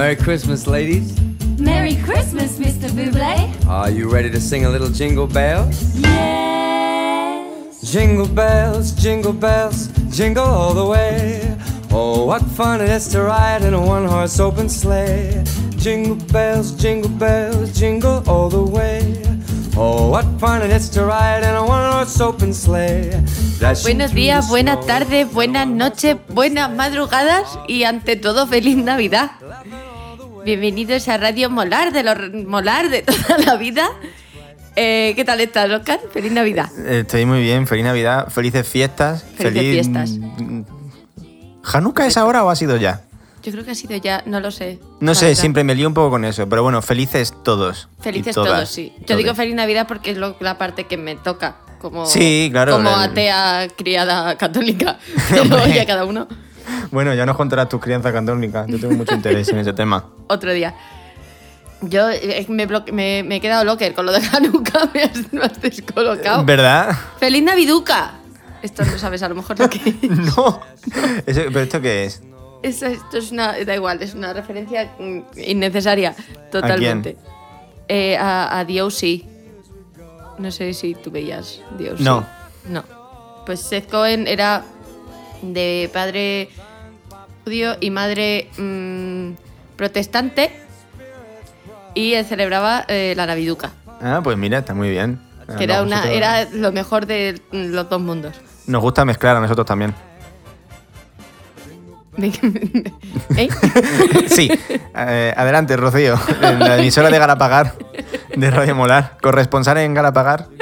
Merry Christmas, ladies. Merry Christmas, Mr. Buble. Are you ready to sing a little jingle bells? Yes. Jingle bells, jingle bells, jingle all the way. Oh, what fun it is to ride in a one horse open sleigh. Jingle bells, jingle bells, jingle all the way. Oh, what fun it is to ride in a one horse open sleigh. Buenos días, buenas tardes, buenas noches, buenas madrugadas y ante todo feliz Navidad. Bienvenidos a Radio Molar, de los Molar de toda la vida. Eh, ¿Qué tal estás, Oscar? Feliz Navidad. Estoy muy bien, feliz Navidad, felices fiestas. Felices feliz... fiestas. Mm, ¿Hanukkah es ahora o ha sido ya? Yo creo que ha sido ya, no lo sé. No sé, verdad. siempre me lío un poco con eso, pero bueno, felices todos. Felices todas, todos, sí. Yo digo feliz Navidad porque es lo- la parte que me toca. Como, Sí, claro, Como atea criada católica. Pero oye, cada uno Bueno, ya nos contarás tus crianzas católicas. Yo tengo mucho interés en ese tema. Otro día. Yo eh, me, bloque- me- me he quedado locker con lo de Hanukkah, me has, me has descolocado. ¿Verdad? ¡Feliz Naviduca! Esto no sabes a lo mejor lo que es. No. Eso- ¿Pero esto qué es? Esto, esto es una. Da igual, es una referencia innecesaria, totalmente. Eh, a, a Diosy. No sé si tú veías Diosy. No. No. Pues Seth Cohen era de padre judío y madre mm, protestante. Y él celebraba eh, la Naviduca. Ah, pues mira, está muy bien. Era, una, nosotros- era lo mejor de los dos mundos. Nos gusta mezclar a nosotros también. ¿Eh? Sí. Eh, adelante, Rocío. En la emisora de Galapagar, de Radio Molar. Corresponsal en Galapagar.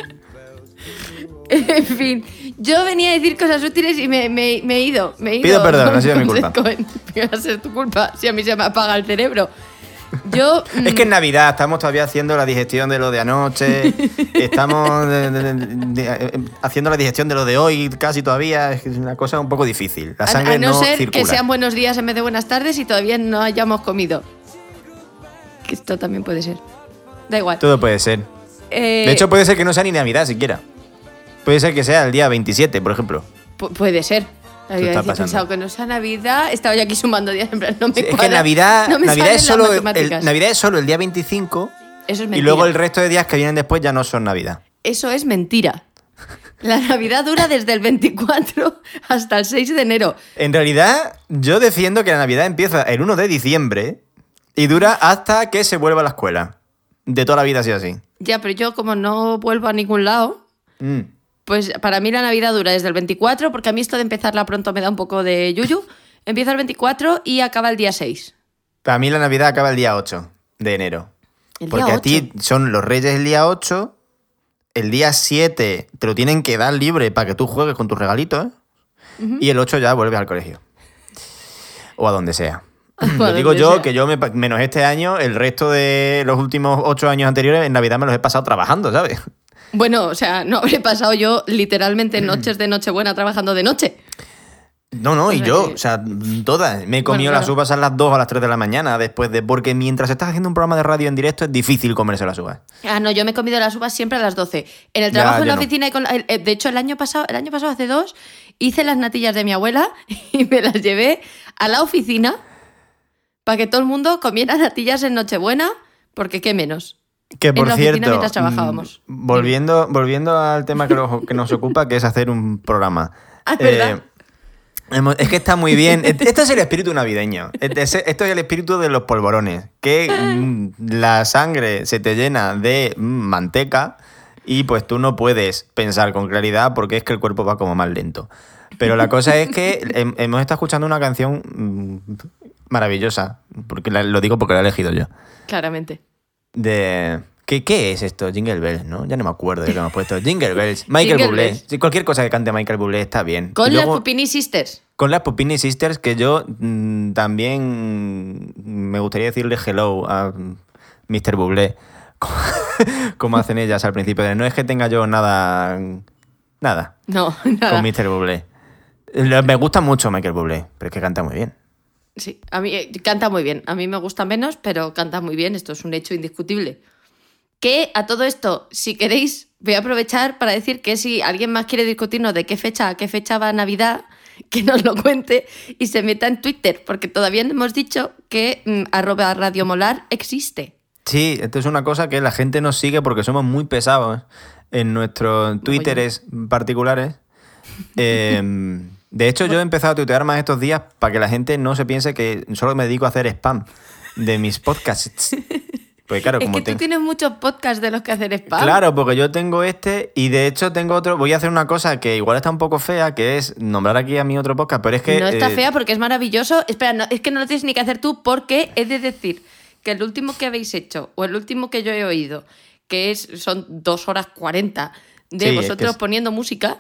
En fin, yo venía a decir cosas útiles y me, me- me he ido. Me he ido Pido perdón, ha sido mi culpa. Va a ser tu culpa si a mí se me apaga el cerebro. Yo. Es que en mm, Navidad estamos todavía haciendo la digestión de lo de anoche, estamos de- de- de- de- eh, haciendo la digestión de lo de hoy casi todavía, es es una cosa un poco difícil. La a- sangre a no, ser circula. que sean buenos días en vez de buenas tardes y todavía no hayamos comido. Que esto también puede ser. Da igual. Todo puede ser. Eh, De hecho, puede ser que no sea ni Navidad siquiera. Puede ser que sea el día 27, por ejemplo. pu- puede ser. Había está pasando. pensado que no sea Navidad. Estaba yo aquí sumando días. En plan, no me Sí, es que cuadra, Navidad, no me Navidad, salen es las solo el, matemáticas. Navidad es solo el día 25 Eso es y mentira. luego el resto de días que vienen después ya no son Navidad. Eso es mentira. La Navidad dura desde el 24 hasta el 6 de enero. En realidad, yo defiendo que la Navidad empieza el 1 de diciembre y dura hasta que se vuelva a la escuela. De toda la vida ha sido así. Ya, pero yo como no vuelvo a ningún lado, Mm. Pues para mí la Navidad dura desde el 24, porque a mí esto de empezarla pronto me da un poco de yuyu. Empieza el 24 y acaba el día 6. Para mí la Navidad acaba el día 8 de enero. El Porque día a ti 8. son los reyes el día 8, el día 7 te lo tienen que dar libre para que tú juegues con tus regalitos, ¿eh? y el 8 ya vuelves al colegio. O a donde sea. Lo digo yo, sea. que yo, me menos este año, el resto de los últimos 8 años anteriores, en Navidad me los he pasado trabajando, ¿sabes? Bueno, o sea, no habré pasado yo literalmente noches de Nochebuena trabajando de noche. No, no, y yo, o sea, todas. Me he comido Bueno, las uvas a las 2 o a las 3 de la mañana después de. Porque mientras estás haciendo un programa de radio en directo es difícil comerse las uvas. Ah, no, yo me he comido las uvas siempre a las 12. En el Ya, trabajo en la no. oficina y con eh, de hecho el año pasado, el año pasado hace dos, hice las natillas de mi abuela y me las llevé a la oficina para que todo el mundo comiera natillas en Nochebuena, porque qué menos. Que En por la cierto, mientras trabajábamos. mm, volviendo, volviendo al tema que, lo- que nos ocupa, que es hacer un programa. Ah, es verdad. hemos- es que está muy bien. Esto es el espíritu navideño. Este es- Esto es el espíritu de los polvorones. Que mm, la sangre se te llena de mm, manteca y pues tú no puedes pensar con claridad porque es que el cuerpo va como más lento. Pero la cosa es que hem- hemos estado escuchando una canción maravillosa. Porque la- lo digo porque la he elegido yo. Claramente. De. ¿Qué, qué es esto? Jingle Bells, ¿no? Ya no me acuerdo de qué hemos puesto. Jingle Bells. Michael Jingle Bublé. Bells. Sí, cualquier cosa que cante Michael Bublé está bien. Con las Pupini Sisters. con las Pupini Sisters, que yo mm, también mm, me gustaría decirle hello a mm, Mr. Bublé. Como hacen ellas al principio. de, No es que tenga yo nada. Nada. No, nada. Con Mr. Bublé. Lo- Me gusta mucho Michael Bublé, pero es que canta muy bien. Sí, a mí eh, canta muy bien. A mí me gusta menos, pero canta muy bien. Esto es un hecho indiscutible. Que a todo esto, si queréis, voy a aprovechar para decir que si alguien más quiere discutirnos de qué fecha a qué fecha va Navidad, que nos lo cuente y se meta en Twitter, porque todavía no hemos dicho que mm, arroba Radio Molar existe. Sí, esto es una cosa que la gente nos sigue porque somos muy pesados en nuestros twitteres particulares. Eh, de hecho, yo he empezado a tuitear más estos días para que la gente no se piense que solo me dedico a hacer spam de mis podcasts. Pues claro, es como que tengo- tú tienes muchos podcasts de los que hacer spam. Claro, porque yo tengo este y de hecho tengo otro. Voy a hacer una cosa que igual está un poco fea, que es nombrar aquí a mi otro podcast, pero es que. no está eh, fea porque es maravilloso. Espera, no, es que no lo tienes ni que hacer tú porque he de decir que el último que habéis hecho o el último que yo he oído, que es son dos horas 40 de Sí, es que vosotros es- poniendo música.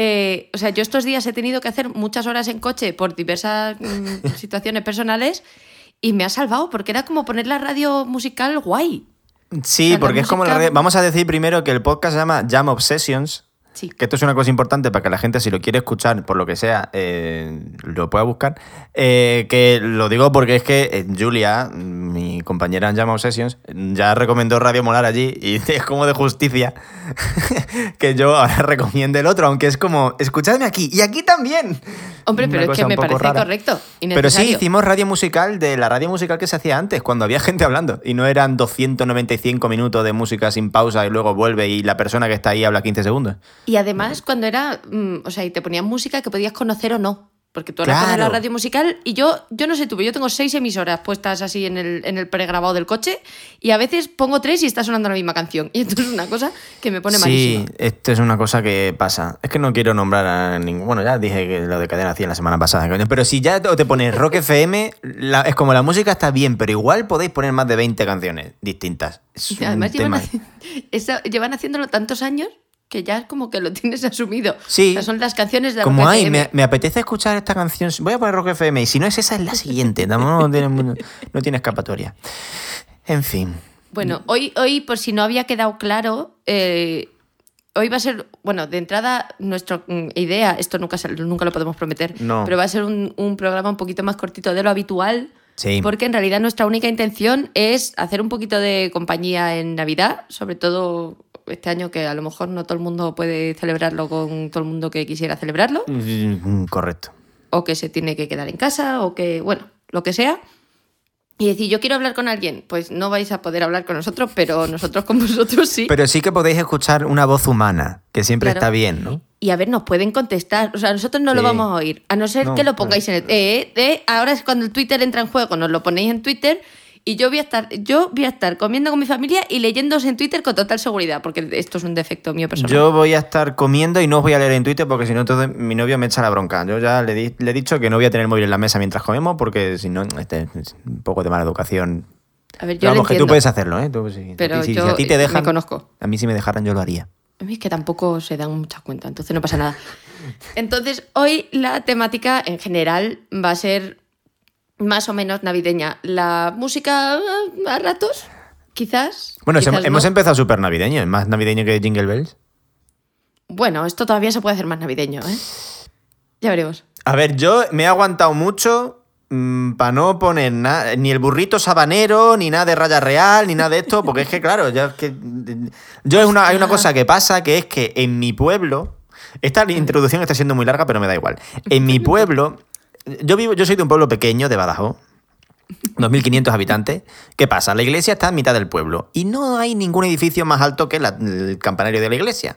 Eh, o sea, yo estos días he tenido que hacer muchas horas en coche por diversas mm, situaciones personales y me ha salvado porque era como poner la radio musical guay. Sí, porque es como la radio- Vamos a decir primero que el podcast se llama Jam Obsessions. Sí. Que esto es una cosa importante para que la gente, si lo quiere escuchar, por lo que sea, eh, lo pueda buscar. Eh, que lo digo porque es que eh, Julia, mi compañera en Jam Obsessions, ya recomendó Radio Molar allí y es como de justicia que yo ahora recomiende el otro, aunque es como, escuchadme aquí y aquí también. Hombre, Una pero es que me parece rara. correcto. Pero sí, hicimos radio musical de la radio musical que se hacía antes, cuando había gente hablando. Y no eran 295 minutos de música sin pausa y luego vuelve y la persona que está ahí habla 15 segundos. Y además, cuando era. mm, o sea, y te ponían música que podías conocer o no. Porque tú ahora pones la Claro. radio musical y yo, yo no sé tú, pero yo tengo seis emisoras puestas así en el, en el pregrabado del coche y a veces pongo tres y está sonando la misma canción. Y esto es una cosa que me pone Sí, malísima. esto es una cosa que pasa. Es que no quiero nombrar a ningún. Bueno, ya dije que lo de cadena hacía la semana pasada. Pero si ya te te pones Rock FM, la- es como la música está bien, pero igual podéis poner más de 20 canciones distintas. Es Y además un llevan, tema. eso- llevan haciéndolo tantos años que ya es como que lo tienes asumido. Sí. O sea, son las canciones de Como, Rock ay, FM. me, me apetece escuchar esta canción, voy a poner Rock FM. Y si no es esa, es la siguiente. No, no tiene, no tiene escapatoria. En fin. Bueno, hoy, hoy, por si no había quedado claro, eh, hoy va a ser, bueno, de entrada, nuestra mm, idea, esto nunca, nunca lo podemos prometer, No. pero va a ser un, un programa un poquito más cortito de lo habitual. Sí. Porque en realidad nuestra única intención es hacer un poquito de compañía en Navidad, sobre todo este año que a lo mejor no todo el mundo puede celebrarlo con todo el mundo que quisiera celebrarlo, Mm, Correcto. o que se tiene que quedar en casa, o que, bueno, lo que sea. Y decir, yo quiero hablar con alguien, pues no vais a poder hablar con nosotros, pero nosotros con vosotros sí. Pero sí que podéis escuchar una voz humana, que siempre Claro. está bien, ¿no? Y a ver, nos pueden contestar. O sea, nosotros no lo vamos a oír. A no ser No, que lo pongáis en el. Eh, eh, ahora es cuando el Twitter entra en juego, nos lo ponéis en Twitter. Y yo voy a estar, yo voy a estar comiendo con mi familia y leyéndose en Twitter con total seguridad, porque esto es un defecto mío personal. Yo voy a estar comiendo y no os voy a leer en Twitter porque si no, entonces mi novio me echa la bronca. Yo ya le, di- le he dicho que no voy a tener el móvil en la mesa mientras comemos porque si no, este es un poco de mala educación. a ver, yo Vamos, que tú puedes hacerlo, ¿eh? Tú, si, Pero si- a ti te eh, me dejan. conozco. A mí si me dejaran, yo lo haría. A mí es que tampoco se dan muchas cuentas, entonces no pasa nada. Entonces, hoy la temática en general va a ser más o menos navideña. La música eh, a ratos, quizás. Bueno, quizás hemos, no. empezado súper navideño, es más navideño que Jingle Bells. Bueno, esto todavía se puede hacer más navideño, ¿eh? Ya veremos. A ver, yo me he aguantado mucho para no poner nada, ni el burrito sabanero, ni nada de raya real, ni nada de esto, porque es que, claro, ya es que. Yo es una, hay una cosa que pasa que es que en mi pueblo. Esta introducción está siendo muy larga, pero me da igual. En mi pueblo. Yo vivo, yo soy de un pueblo pequeño de Badajoz. 2.500 habitantes. ¿Qué pasa? La iglesia está en mitad del pueblo y no hay ningún edificio más alto que la- el campanario de la iglesia.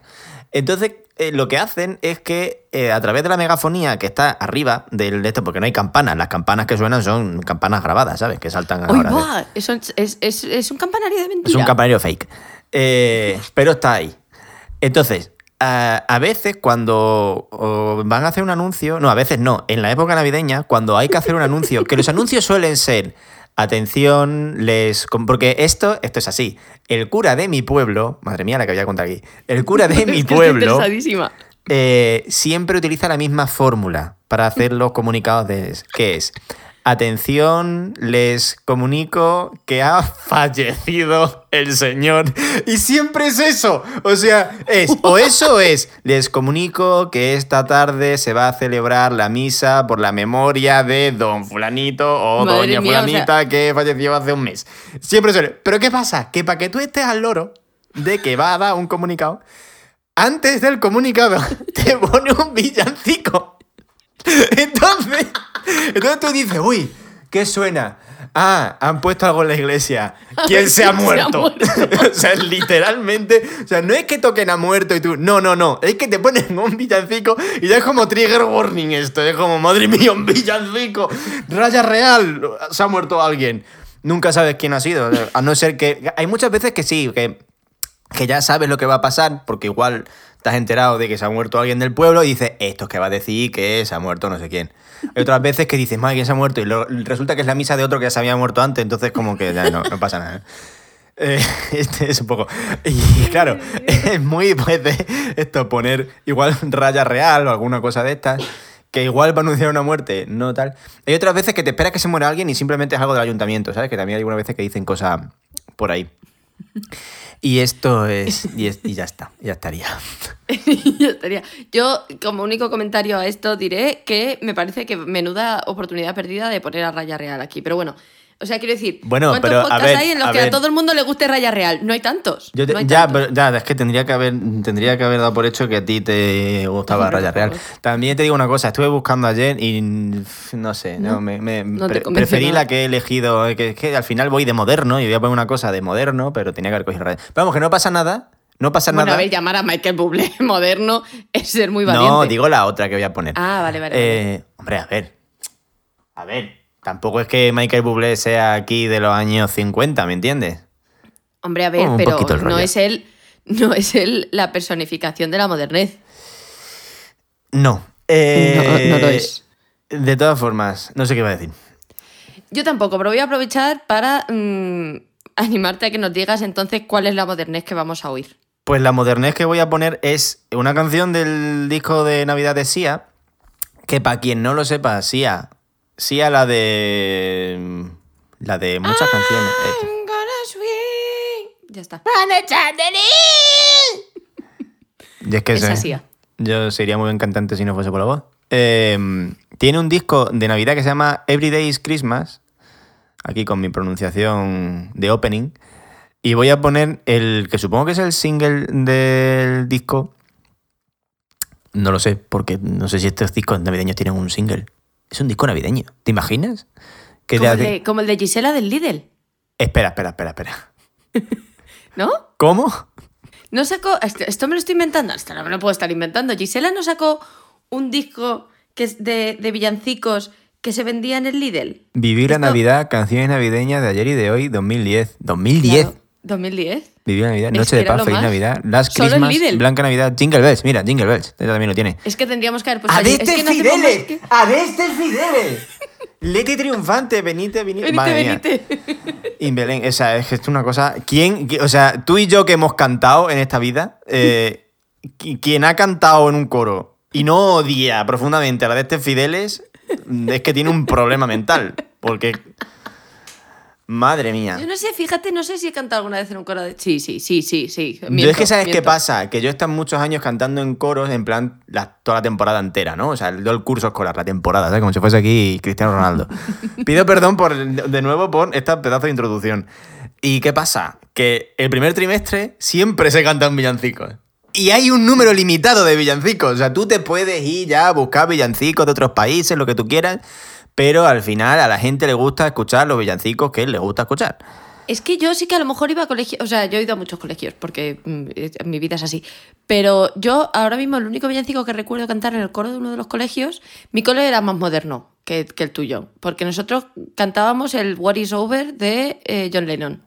Entonces, eh, lo que hacen es que eh, a través de la megafonía que está arriba del de esto, porque no hay campanas, las campanas que suenan son campanas grabadas, ¿sabes? Que saltan ¡Uy, ahora. de- va! Eso es, es- es- es un campanario de mentira. es un campanario fake. Eh, pero está ahí. Entonces, a, a veces cuando o, van a hacer un anuncio, no, a veces no, en la época navideña, cuando hay que hacer un anuncio, que los anuncios suelen ser, atención, les... Porque esto, esto es así. El cura de mi pueblo, madre mía la que voy a contar aquí, el cura de mi pueblo eh, siempre utiliza la misma fórmula para hacer los comunicados de que es atención, les comunico que ha fallecido el señor. Y siempre es eso. O sea, es o eso es, les comunico que esta tarde se va a celebrar la misa por la memoria de don fulanito o Madre doña mía, o sea- fulanita que falleció hace un mes. Siempre suele. Pero ¿qué pasa? Que para que tú estés al loro de que va a dar un comunicado, antes del comunicado te pone un villancico. Entonces, entonces tú dices, uy, ¿qué suena? Ah, han puesto algo en la iglesia. ¿Quién se ha muerto? o sea, literalmente. O sea, no es que toquen a muerto y tú. No, no, no. Es que te ponen un villancico y ya es como trigger warning esto. Es como, madre mía, un villancico. Raya real. Se ha muerto alguien. Nunca sabes quién ha sido. A no ser que. Hay muchas veces que sí, que, que ya sabes lo que va a pasar, porque igual has enterado de que se ha muerto alguien del pueblo y dices, esto es que va a decir que se ha muerto no sé quién. Hay otras veces que dices, madre, ¿quién se ha muerto? Y lo- resulta que es la misa de otro que ya se había muerto antes, entonces como que ya no, no pasa nada. Eh, este es un poco. Y claro, es muy pues de esto, poner igual raya real o alguna cosa de estas, que igual va a anunciar una muerte, no tal. Hay otras veces que te esperas que se muera alguien y simplemente es algo del ayuntamiento, ¿sabes? Que también hay algunas veces que dicen cosas por ahí. Y esto es. Y, ya está, ya estaría. Ya estaría. Yo, como único comentario a esto, diré que me parece que menuda oportunidad perdida de poner a Raya Real aquí. Pero bueno, o sea, quiero decir, Bueno, ¿cuántos pero, a podcasts ver, hay en los a que a todo el mundo le guste Raya Real? No hay tantos. Yo te- no hay ya, tantos. pero, ya, es que tendría que haber tendría que haber dado por hecho que a ti te gustaba Hombre, Raya Real. También te digo una cosa, estuve buscando ayer y no sé, no, No, me, no pre- preferí nada. la que he elegido, eh, que, es que al final voy de moderno y voy a poner una cosa de moderno, pero tenía que haber cogido Raya. Vamos, que no pasa nada, no pasa Bueno, nada. a ver, llamar a Michael Bublé moderno es ser muy valiente. no, digo la otra que voy a poner. Ah, vale, vale, Eh, Hombre, a ver. A ver, tampoco es que Michael Bublé sea aquí de los años 50, ¿me entiendes? Hombre, a ver, Un pero no es él, no es él la personificación de la modernez. No. Eh, No, no lo es. De todas formas, no sé qué va a decir. Yo tampoco, pero voy a aprovechar para mm, animarte a que nos digas entonces cuál es la modernez que vamos a oír. Pues la modernez que voy a poner es una canción del disco de Navidad de Sia, que para quien no lo sepa, Sia, Sia la de... La de muchas canciones. I'm gonna swing. Ya está. Y es que Esa sé, Sia. Yo sería muy buen cantante si no fuese por la voz. Eh, tiene un disco de Navidad que se llama Everyday is Christmas, aquí con mi pronunciación de opening. Y voy a poner el que supongo que es el single del disco. No lo sé, porque no sé si estos discos navideños tienen un single. Es un disco navideño. ¿Te imaginas? Que Como el, de, como el de Gisela del Lidl, Espera, espera, espera, espera. ¿no? ¿Cómo? No sacó. Esto, esto me lo estoy inventando. Esto no me lo puedo estar inventando. Gisela no sacó un disco que es de, de villancicos que se vendía en el Lidl. Vivir la Esto- Navidad, canciones navideñas de ayer y de hoy, 2010. 2010. Claro, 2010. Vivir la Navidad, Noche de Paz, Feliz. Navidad, Last Christmas. Blanca Navidad, Jingle Bells. Mira, Jingle Bells, ella también lo tiene. Es que tendríamos que haber puesto. ¡A allí- de es este que no hacemos más Fideles! que- ¡A de este Fideles! Leti triunfante, venite, venite. Venite, Madre mía. venite. Y Belén, es que es una cosa. ¿Quién, qui- o sea, tú y yo que hemos cantado en esta vida, eh, qui- quien ha cantado en un coro y no odia profundamente a la de este Fideles, es que tiene un problema mental. Porque. Madre mía. Yo no sé, fíjate, no sé si he cantado alguna vez en un coro de. Sí, sí, sí, sí, sí. yo miento, es que sabes qué miento. pasa, que yo he estado muchos años cantando en coros, en plan la- toda la temporada entera, ¿no? O sea, el, el curso escolar, la temporada, ¿sabes? Como si fuese aquí Cristiano Ronaldo. Pido perdón por, de nuevo por esta pedazo de introducción. ¿Y qué pasa? Que el primer trimestre siempre se cantan villancicos. Y hay un número limitado de villancicos. O sea, tú te puedes ir ya a buscar villancicos de otros países, lo que tú quieras, pero al final a la gente le gusta escuchar los villancicos que le gusta escuchar. Es que yo sí que a lo mejor iba a colegios, o sea, yo he ido a muchos colegios porque mm, mi vida es así. Pero yo ahora mismo el único villancico que recuerdo cantar en el coro de uno de los colegios, mi cole era más moderno que, que el tuyo, porque nosotros cantábamos el What is Over de eh, John Lennon.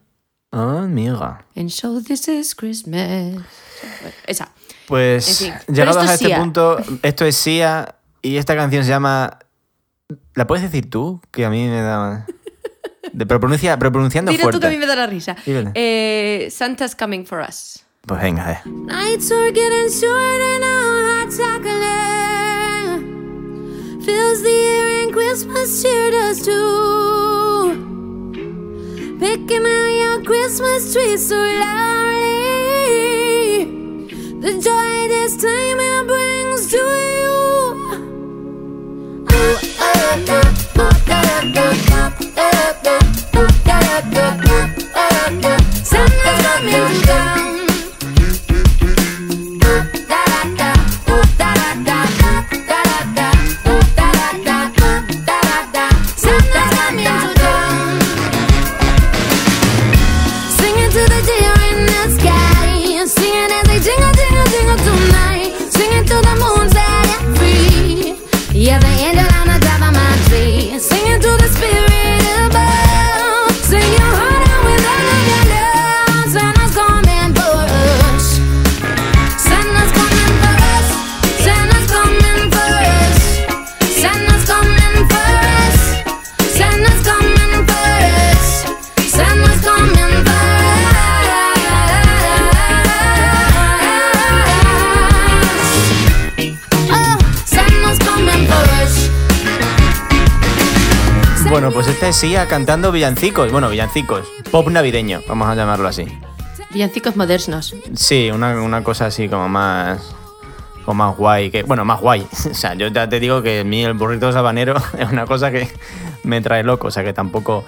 Ah, amiga. And so this is Christmas. Esa. Pues En fin, llegados a es este Sia. punto, esto es Sia y esta canción se llama. ¿La puedes decir tú? Que a mí me da. De, pero, pronuncia, pero pronunciando Dile tú fuerte. que a mí me da la risa. Eh, Santa's coming for us. Pues venga, eh. Nights are getting shorter now, hot chocolate fills the air and Christmas cheer does too. Picking out your Christmas tree so loudly, the joy this time it brings to you. Ooh, ah, Sia cantando villancicos. Bueno, villancicos. Pop navideño, vamos a llamarlo así. Villancicos modernos. Sí, una, una cosa así como más. Como más guay. Que, bueno, más guay. O sea, yo ya te digo que a mí el burrito sabanero es una cosa que me trae loco. O sea, que tampoco.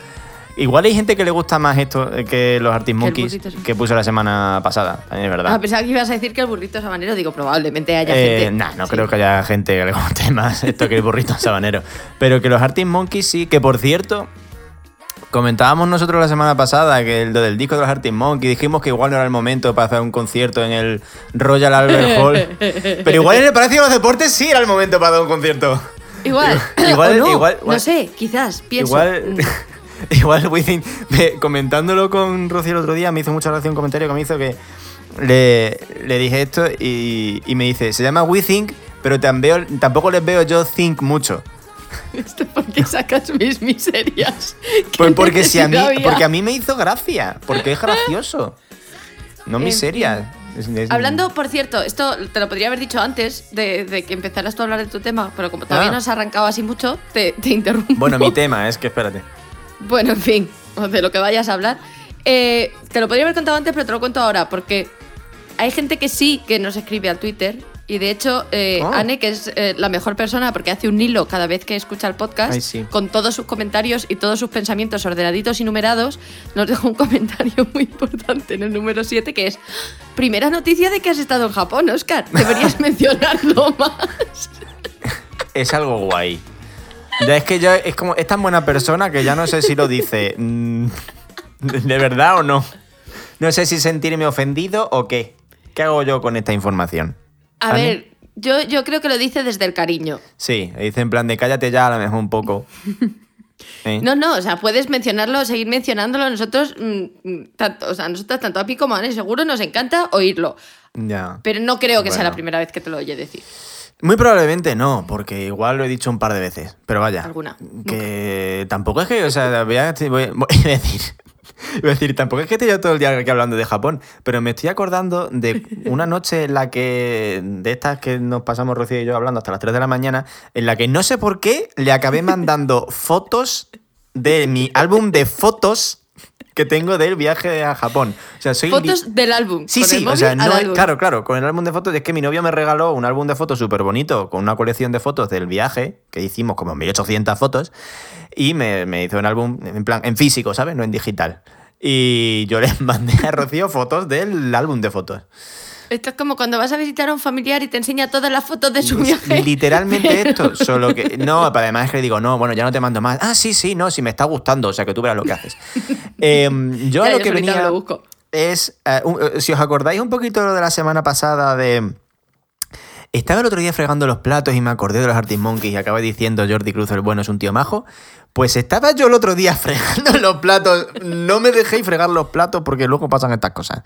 Igual hay gente que le gusta más esto que los Artist el Monkeys burrito, sí. que puse la semana pasada, también es verdad. Ah, pensaba que ibas a decir que el burrito sabanero. Digo, probablemente haya Eh, gente. nah, no Sí. creo que haya gente que le guste más esto que el burrito sabanero. Pero que los Arctic Monkeys sí, que por cierto, comentábamos nosotros la semana pasada que el del disco de los Arctic Monkeys dijimos que igual no era el momento para hacer un concierto en el Royal Albert Hall. Pero igual en el Palacio de los Deportes sí era el momento para dar un concierto. Igual. Igual- no, igual- No sé, quizás. Pienso. Igual, igual Wizzing, me- comentándolo con Rocío el otro día, me hizo mucha gracia un comentario que me hizo que le, le dije esto y, y me dice, se llama WeThink, pero también, tampoco les veo yo think mucho. ¿Esto por qué sacas mis miserias? ¿Qué Pues porque, si a mí, había? porque a mí me hizo gracia, porque es gracioso. No En miseria. Es- es- Hablando, por cierto, esto te lo podría haber dicho antes de, de que empezaras tú a hablar de tu tema, pero como todavía Ah. no has arrancado así mucho, te, te interrumpo. Bueno, mi tema es que espérate. Bueno, en fin, de lo que vayas a hablar. Eh, te lo podría haber contado antes, pero te lo cuento ahora, porque hay gente que sí que nos escribe al Twitter. Y de hecho, eh, Oh. Anne, que es eh, la mejor persona porque hace un hilo cada vez que escucha el podcast, Ay, sí. con todos sus comentarios y todos sus pensamientos ordenaditos y numerados, nos dejó un comentario muy importante en el número 7 que es: Primera noticia de que has estado en Japón, Oscar. Deberías mencionarlo más. es algo guay. Ya es que ya es como es tan buena persona que ya no sé si lo dice mm, de verdad o no. No sé si sentirme ofendido o qué. ¿Qué hago yo con esta información? A ver, yo, yo creo que lo dice desde el cariño. Sí, dice en plan de cállate ya a lo mejor un poco. ¿Eh? No, no, o sea, puedes mencionarlo, seguir mencionándolo. Nosotros, mm, mm, tanto, o sea, nosotros, tanto a Pi como a Anne, seguro nos encanta oírlo. Ya. Pero no creo que sea la primera vez que te lo oye decir. Muy probablemente no, porque igual lo he dicho un par de veces. Pero vaya. Alguna. Que tampoco es que, o sea, voy a, voy- voy a decir. Iba a decir, tampoco es que esté yo todo el día aquí hablando de Japón, pero me estoy acordando de una noche en la que, de estas que nos pasamos Rocío y yo hablando hasta las 3 de la mañana, en la que no sé por qué le acabé mandando fotos de mi álbum de fotos que tengo del viaje a Japón. O sea, soy Fotos del álbum. Sí, con el sí, o móvil sea, al no es- álbum. claro, claro, con el álbum de fotos es que mi novio me regaló un álbum de fotos súper bonito, con una colección de fotos del viaje, que hicimos como 1800 fotos, y me, me hizo un álbum en plan, en físico, ¿sabes? No en digital. Y yo le mandé a Rocío fotos del álbum de fotos. Esto es como cuando vas a visitar a un familiar y te enseña todas las fotos de su viaje. Literalmente esto, solo que. No, pero además es que le digo, no, bueno, ya no te mando más. Ah, sí, sí, no, si me está gustando, o sea que tú verás lo que haces. Em, yo a Ya, lo yo que venía. lo busco. es. eh, un- eh, si os acordáis un poquito de la semana pasada de. Estaba el otro día fregando los platos y me acordé de los Artist Monkeys y acabé diciendo Jordi Cruz el bueno es un tío majo. Pues estaba yo el otro día fregando los platos. No me dejéis fregar los platos porque luego pasan estas cosas.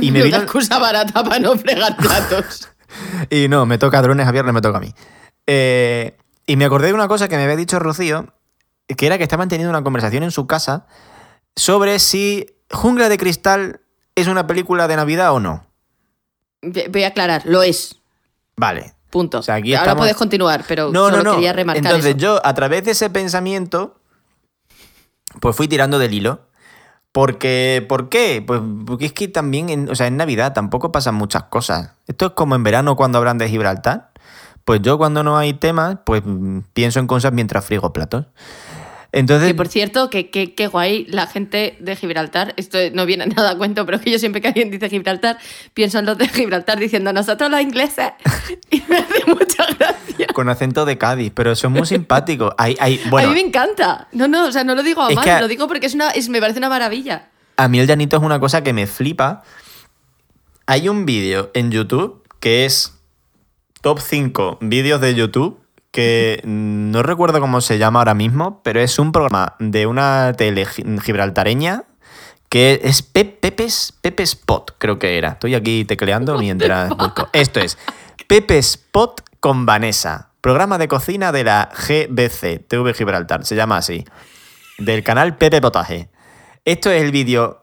Y me Una vino, excusa barata para no fregar platos. y no, me toca de lunes a viernes, me toca a mí. Eh, y me acordé de una cosa que me había dicho Rocío, que era que estaban teniendo una conversación en su casa sobre si Jungla de Cristal es una película de Navidad o no. Voy a aclarar, lo es. Vale. Punto. O sea, aquí Ahora estamos- puedes continuar, pero No, solo no, no. quería remarcar Entonces eso. yo, a través de ese pensamiento, pues fui tirando del hilo. Porque, ¿Por qué? Pues porque es que también, en, o sea, en Navidad tampoco pasan muchas cosas. Esto es como en verano cuando hablan de Gibraltar. Pues yo cuando no hay temas, pues mm, pienso en cosas mientras frigo platos. Entonces, Que por cierto, que, que, que guay la gente de Gibraltar. Esto no viene nada a cuento, pero que yo siempre que alguien dice Gibraltar, pienso en los de Gibraltar diciendo nosotros los ingleses. Y me hace mucha gracia. con acento de Cádiz, pero son muy simpáticos. Hay, hay, bueno, a mí me encanta. No, no, o sea, no lo digo a mal, que lo digo porque es una, es, me parece una maravilla. A mí el llanito es una cosa que me flipa. Hay un vídeo en YouTube que es top 5 vídeos de YouTube que no recuerdo cómo se llama ahora mismo, pero es un programa de una tele gi- gibraltareña que es Pe- Pepe's, Pepe Spot, creo que era. Estoy aquí tecleando mientras busco. Esto es Pepe Spot con Vanessa, programa de cocina de la GBC, TV Gibraltar, se llama así, del canal Pepe Potaje. Esto es el vídeo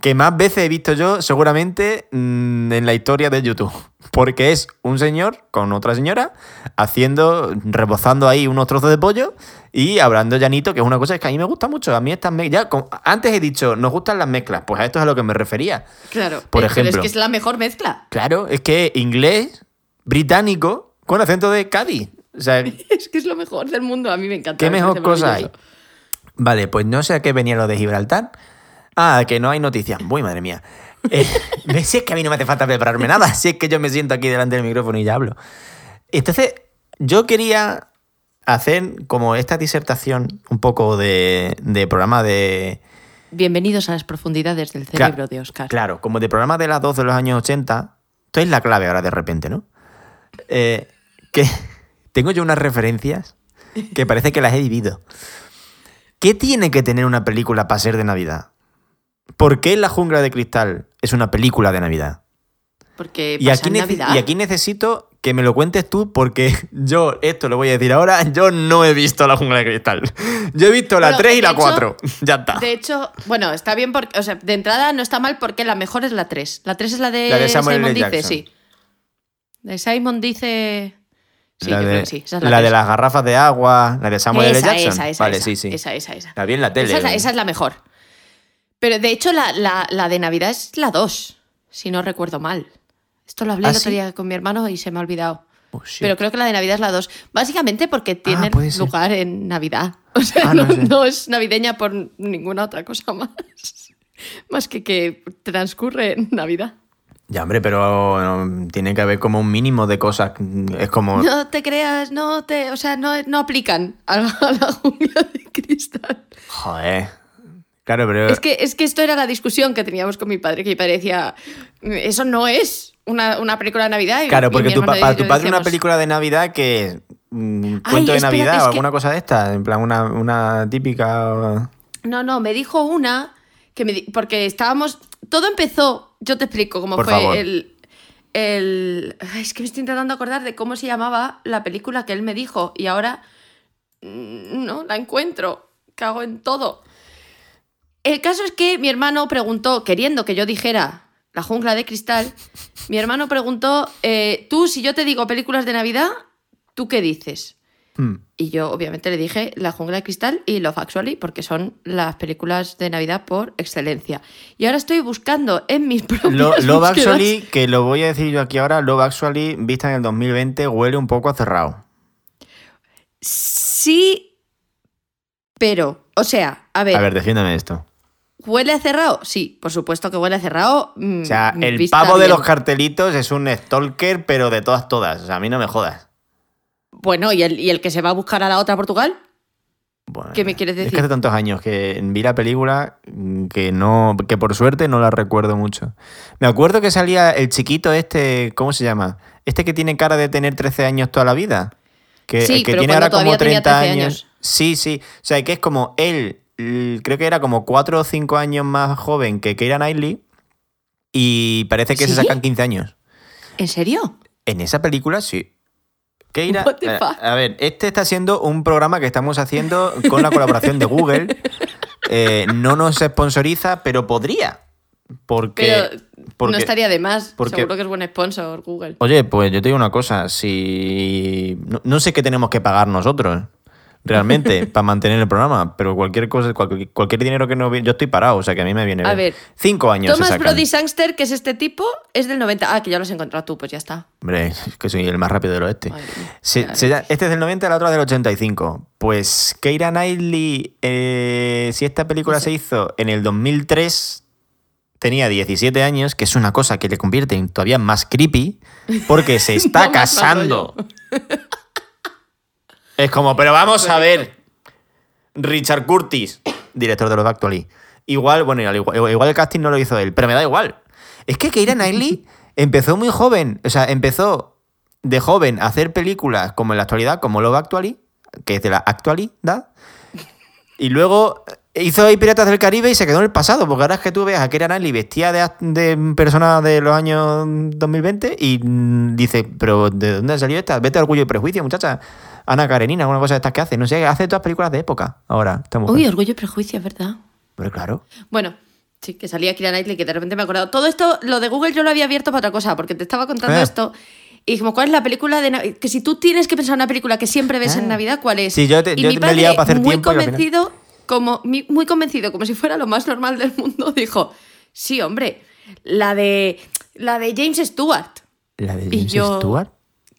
que más veces he visto yo seguramente mm, en la historia de YouTube. Porque es un señor con otra señora haciendo, rebozando ahí unos trozos de pollo y hablando llanito, que es una cosa que a mí me gusta mucho. A mí estas mezclas, ya, como- antes he dicho, nos gustan las mezclas, pues a esto es a lo que me refería. Claro. Por eh, Pero es ejemplo. que es la mejor mezcla. Claro, es que inglés, británico, con acento de Cádiz. O sea, Es que es lo mejor del mundo. A mí me encanta. ¿Qué me mejor cosa hay? Vale, pues no sé a qué venía lo de Gibraltar. Ah, que no hay noticias. Uy, madre mía. Eh, si es que a mí no me hace falta prepararme nada, si es que yo me siento aquí delante del micrófono y ya hablo. Entonces, yo quería hacer como esta disertación un poco de, de programa de... Bienvenidos a las profundidades del Cla- cerebro de Oscar. Claro, como de programa de las 2 de los años 80. Esto es la clave ahora de repente, ¿no? Eh, que tengo yo unas referencias que parece que las he vivido. ¿Qué tiene que tener una película para ser de Navidad? ¿Por qué La jungla de cristal es una película de Navidad? Porque Y pasa aquí, en nece- Navidad. y aquí necesito que me lo cuentes tú porque yo, esto lo voy a decir ahora, yo no he visto La jungla de cristal. Yo he visto la Bueno, 3 y la hecho- 4. Ya está. De hecho, bueno, está bien porque, o sea, de entrada no está mal porque la mejor es la 3. La 3 es la de, La de Samuel L. Simon Dice, Jackson. sí. De Simon Dice. Sí, la de, sí. Es la la, de las garrafas de agua, la de Samuel L. esa, Jackson. Esa, esa, vale, esa, sí, sí. Esa, esa, esa. La vi en la tele. Esa es la mejor. Pero de hecho, la, la- la de Navidad es la 2, si no recuerdo mal. Esto lo hablé ¿Ah, el otro sí? día con mi hermano y se me ha olvidado. Oh. Pero creo que la de Navidad es la 2. Básicamente porque tiene puede ser. lugar en Navidad. O sea, Ah, no, no no es navideña por ninguna otra cosa más. Más que que transcurre en Navidad. Ya, hombre, pero um, tiene que haber como un mínimo de cosas. Es como. No te creas, no te. O sea, no, no aplican a la, a la jungla de cristal. Joder. Claro, pero. Es que, es que esto era la discusión que teníamos con mi padre, que mi padre decía, eso no es una, una película de Navidad. Y- Claro, porque tu, para padre una película de Navidad que mm, Ay, cuento de espera, Navidad o que- alguna cosa de esta, en plan una, una típica. No, no, me dijo una que me di- porque estábamos. Todo empezó. Yo te explico cómo Por fue favor. el. el ay, es que me estoy intentando acordar de cómo se llamaba la película que él me dijo y ahora mm, no la encuentro. Cago en todo. El caso es que mi hermano preguntó, queriendo que yo dijera La jungla de cristal, mi hermano preguntó, eh, tú, si yo te digo películas de Navidad, ¿tú qué dices? Hmm. Y yo obviamente le dije La jungla de cristal y Love Actually porque son las películas de Navidad por excelencia. Y ahora estoy buscando en mis propias Lo- Love Actually, que lo voy a decir yo aquí ahora, Love Actually, vista en el 2020, huele un poco a cerrado. Sí, pero, o sea, a ver, A ver, defiéndeme esto. ¿Huele a cerrado? Sí, por supuesto que huele a cerrado. mm, O sea, el pavo de los cartelitos es un stalker, pero de todas, todas. O sea, a mí no me jodas. Bueno, ¿y el, ¿y el que se va a buscar a la otra Portugal? Bueno, ¿Qué me quieres Es decir? que hace tantos años que vi la película mm, que no, que por suerte no la recuerdo mucho. Me acuerdo que salía el chiquito este, ¿cómo se llama? Este que tiene cara de tener 13 años toda la vida. Que, Sí, el que pero tiene ahora como todavía tenía 30 13 años. años. Sí, sí. O sea, que es como él, creo que era como 4 o 5 años más joven que Keira Knightley. Y parece que se sacan 15 años. ¿En serio? En esa película sí. Keira, the a, ver, este está siendo un programa que estamos haciendo con la colaboración de Google. Eh, no nos sponsoriza, pero podría. Porque, Pero porque- no estaría de más. porque- Seguro que es buen sponsor, Google. Oye, pues yo te digo una cosa. Si. No, no sé qué tenemos que pagar nosotros. Realmente, para mantener el programa, pero cualquier cosa, cualquier, cualquier dinero que no vi- yo estoy parado, o sea que a mí me viene A bien. ver, Cinco años Thomas. Brody Sangster, que es este tipo, es del 90. Ah, que ya lo has encontrado tú, pues ya está. Hombre, es que soy el más rápido del oeste. Mía. Se- este es del 90, la otra del 85. Pues Keira Knightley, eh, si esta película Sí. se hizo en el 2003, tenía 17 años, que es una cosa que le convierte en todavía más creepy, porque se está No, casando. es como, pero vamos a ver, Richard Curtis, director de los Actually. Igual, bueno, igual, igual el casting no lo hizo él, pero me da igual. Es que Keira Knightley empezó muy joven, o sea, empezó de joven a hacer películas como en la actualidad, como Love Actually, que es de la actualidad, y luego hizo ahí Piratas del Caribe y se quedó en el pasado, porque ahora es que tú veas a Keira Knightley vestida de, de persona de los años 2020 y mm, dice, pero ¿de dónde ha salido esta? Vete a Orgullo y Prejuicio, muchacha. Ana Karenina, una cosa de estas que hace, no sé, hace todas películas de época ahora. Uy, Orgullo y Prejuicio, es verdad. Pero claro. Bueno, Sí, que salía Kira Knightley, que de repente me he acordado. Todo esto, lo de Google yo lo había abierto para otra cosa, porque te estaba contando Eh. esto. Y dijimos, ¿cuál es la película de Navidad? Que si tú tienes que pensar en una película que siempre ves en Ah. Navidad, ¿cuál es? Sí, yo te- y yo mi me he padre, liado para hacer muy tiempo final- convencido, como, muy convencido, como si fuera lo más normal del mundo, dijo, sí, hombre, la de, la de James Stewart. ¿La de Y James yo- Stewart?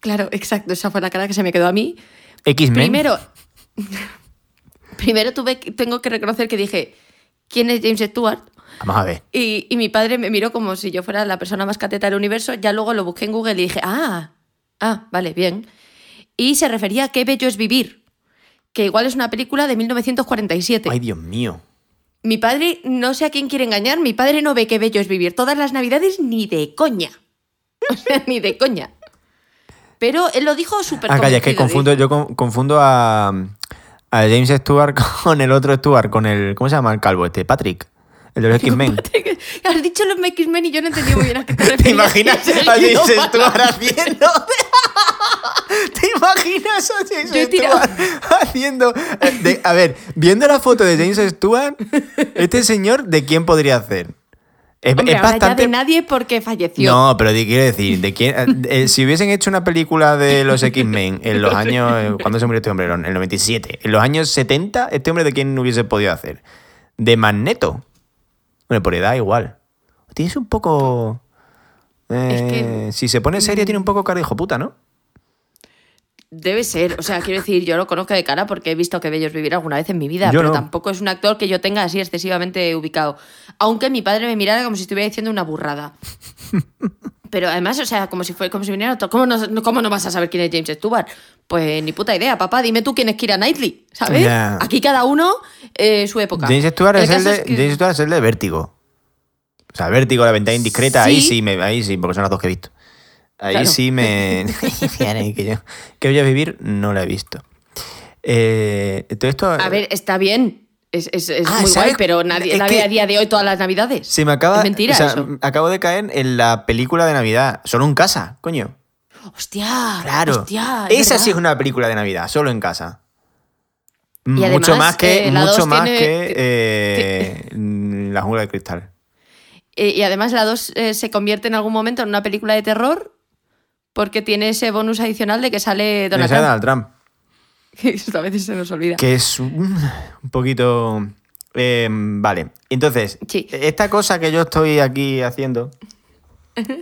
Claro, exacto, esa fue la cara que se me quedó a mí. X-Men. Primero, primero tuve, tengo que reconocer que dije, ¿quién es James Stewart? Vamos a ver. Y, y mi padre me miró como si yo fuera la persona más cateta del universo. Ya luego lo busqué en Google y dije, ah, ah, vale, bien. Y se refería a Qué bello es vivir, que igual es una película de 1947. Ay, Dios mío. Mi padre, no sé a quién quiere engañar, mi padre no ve Qué bello es vivir todas las navidades ni de coña. O sea, ni de coña. Pero él lo dijo súper Ah, calla, es que confundo, yo con- confundo a, a James Stewart con el otro Stewart, con el. ¿Cómo se llama el calvo este? Patrick. El de los X-Men. Has dicho los X-Men y yo no entendí muy bien a qué te ¿Te imaginas a James Stewart haciendo? ¿Te imaginas a James Yo Stewart haciendo. eh, de- a ver, viendo la foto de James Stewart, este señor, ¿de quién podría hacer? Es, Hombre, es ahora ya bastante. de nadie porque falleció. No, pero quiero decir, de quién, eh, eh, si hubiesen hecho una película de los X-Men en los años. eh, ¿Cuándo se murió este hombre? En el 97. En los años 70, ¿este hombre de quién hubiese podido hacer? De Magneto. Bueno, por edad igual. Tienes un poco. eh, Es que- Si se pone serio, tiene un poco cara de hijo puta, ¿no? Debe ser, o sea, quiero decir, yo lo conozco de cara porque he visto que Bellos vivir alguna vez en mi vida, Yo pero no. tampoco es un actor que yo tenga así excesivamente ubicado. Aunque mi padre me mirara como si estuviera diciendo una burrada. Pero además, o sea, como si fuera, como si viniera otro. ¿Cómo no, cómo no vas a saber quién es James Stewart? Pues ni puta idea, papá, dime tú quién es Kira Knightley, ¿sabes? Aquí cada uno eh, su época. James Stewart, es el, de, que- James Stewart es el de Vértigo. O sea, Vértigo, la ventana indiscreta, ahí Sí. sí, me, ahí sí, porque son las dos que he visto. Ahí Claro. sí me. Que yo. Que voy a vivir, no la he visto. Eh, todo esto. A ver, está bien. Es, es- es Ah, muy ¿sabes? guay, pero nadie, Es nadie que- a día de hoy todas las navidades. se me acaba. Es mentira o sea, eso. Acabo de caer en la película de Navidad. Solo en casa, coño. Hostia. Claro. Hostia, es Esa sí es una película de Navidad, solo en casa. Y mucho además, más que, eh, la mucho más tiene- que eh, La jungla de cristal. Y además la 2 se convierte en algún momento en una película de terror porque tiene ese bonus adicional de que sale Donald Trump. Donald Trump. A veces se nos olvida. Que es un, un poquito. eh, vale. Entonces, Sí. esta cosa que yo estoy aquí haciendo,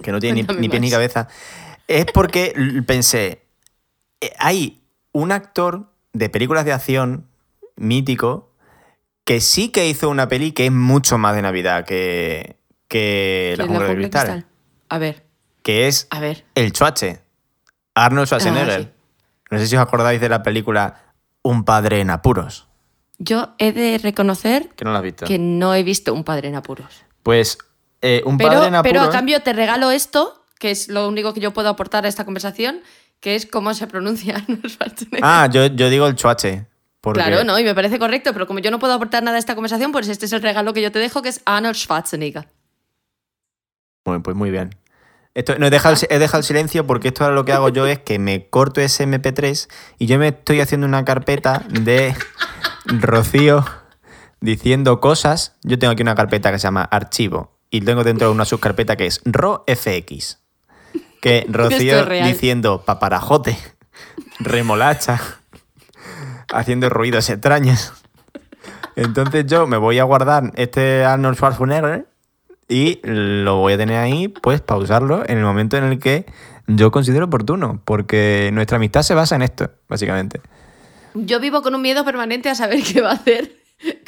que no tiene ni, ni pies ni cabeza, es porque pensé. eh, Hay un actor de películas de acción mítico que sí que hizo una peli que es mucho más de Navidad que, que La ¿Quién Jungla de jungla Cristal. A ver, Que es a ver. el Chuache. Arnold Schwarzenegger. Ah, sí. No sé si os acordáis de la película Un padre en apuros. Yo he de reconocer Que no la has visto. que no he visto un padre en apuros. Pues eh, un Pero, padre en apuros. pero a cambio te regalo esto, que es lo único que yo puedo aportar a esta conversación, que es cómo se pronuncia Arnold Schwarzenegger. Ah, yo, yo digo el chuache. porque- Claro, no, y me parece correcto, pero como yo no puedo aportar nada a esta conversación, pues este es el regalo que yo te dejo, que es Arnold Schwarzenegger. Bueno, pues muy bien. Esto, no, he dejado, el- he dejado el silencio porque esto ahora lo que hago yo es que me corto ese MP3 y yo me estoy haciendo una carpeta de Rocío diciendo cosas. Yo tengo aquí una carpeta que se llama archivo y tengo dentro una subcarpeta que es RoFX. Que Rocío es diciendo paparajote, remolacha, haciendo ruidos extraños. Entonces yo me voy a guardar este Arnold Schwarzenegger y lo voy a tener ahí, pues, para usarlo en el momento en el que yo considero oportuno, porque nuestra amistad se basa en esto, básicamente. Yo vivo con un miedo permanente a saber qué va a hacer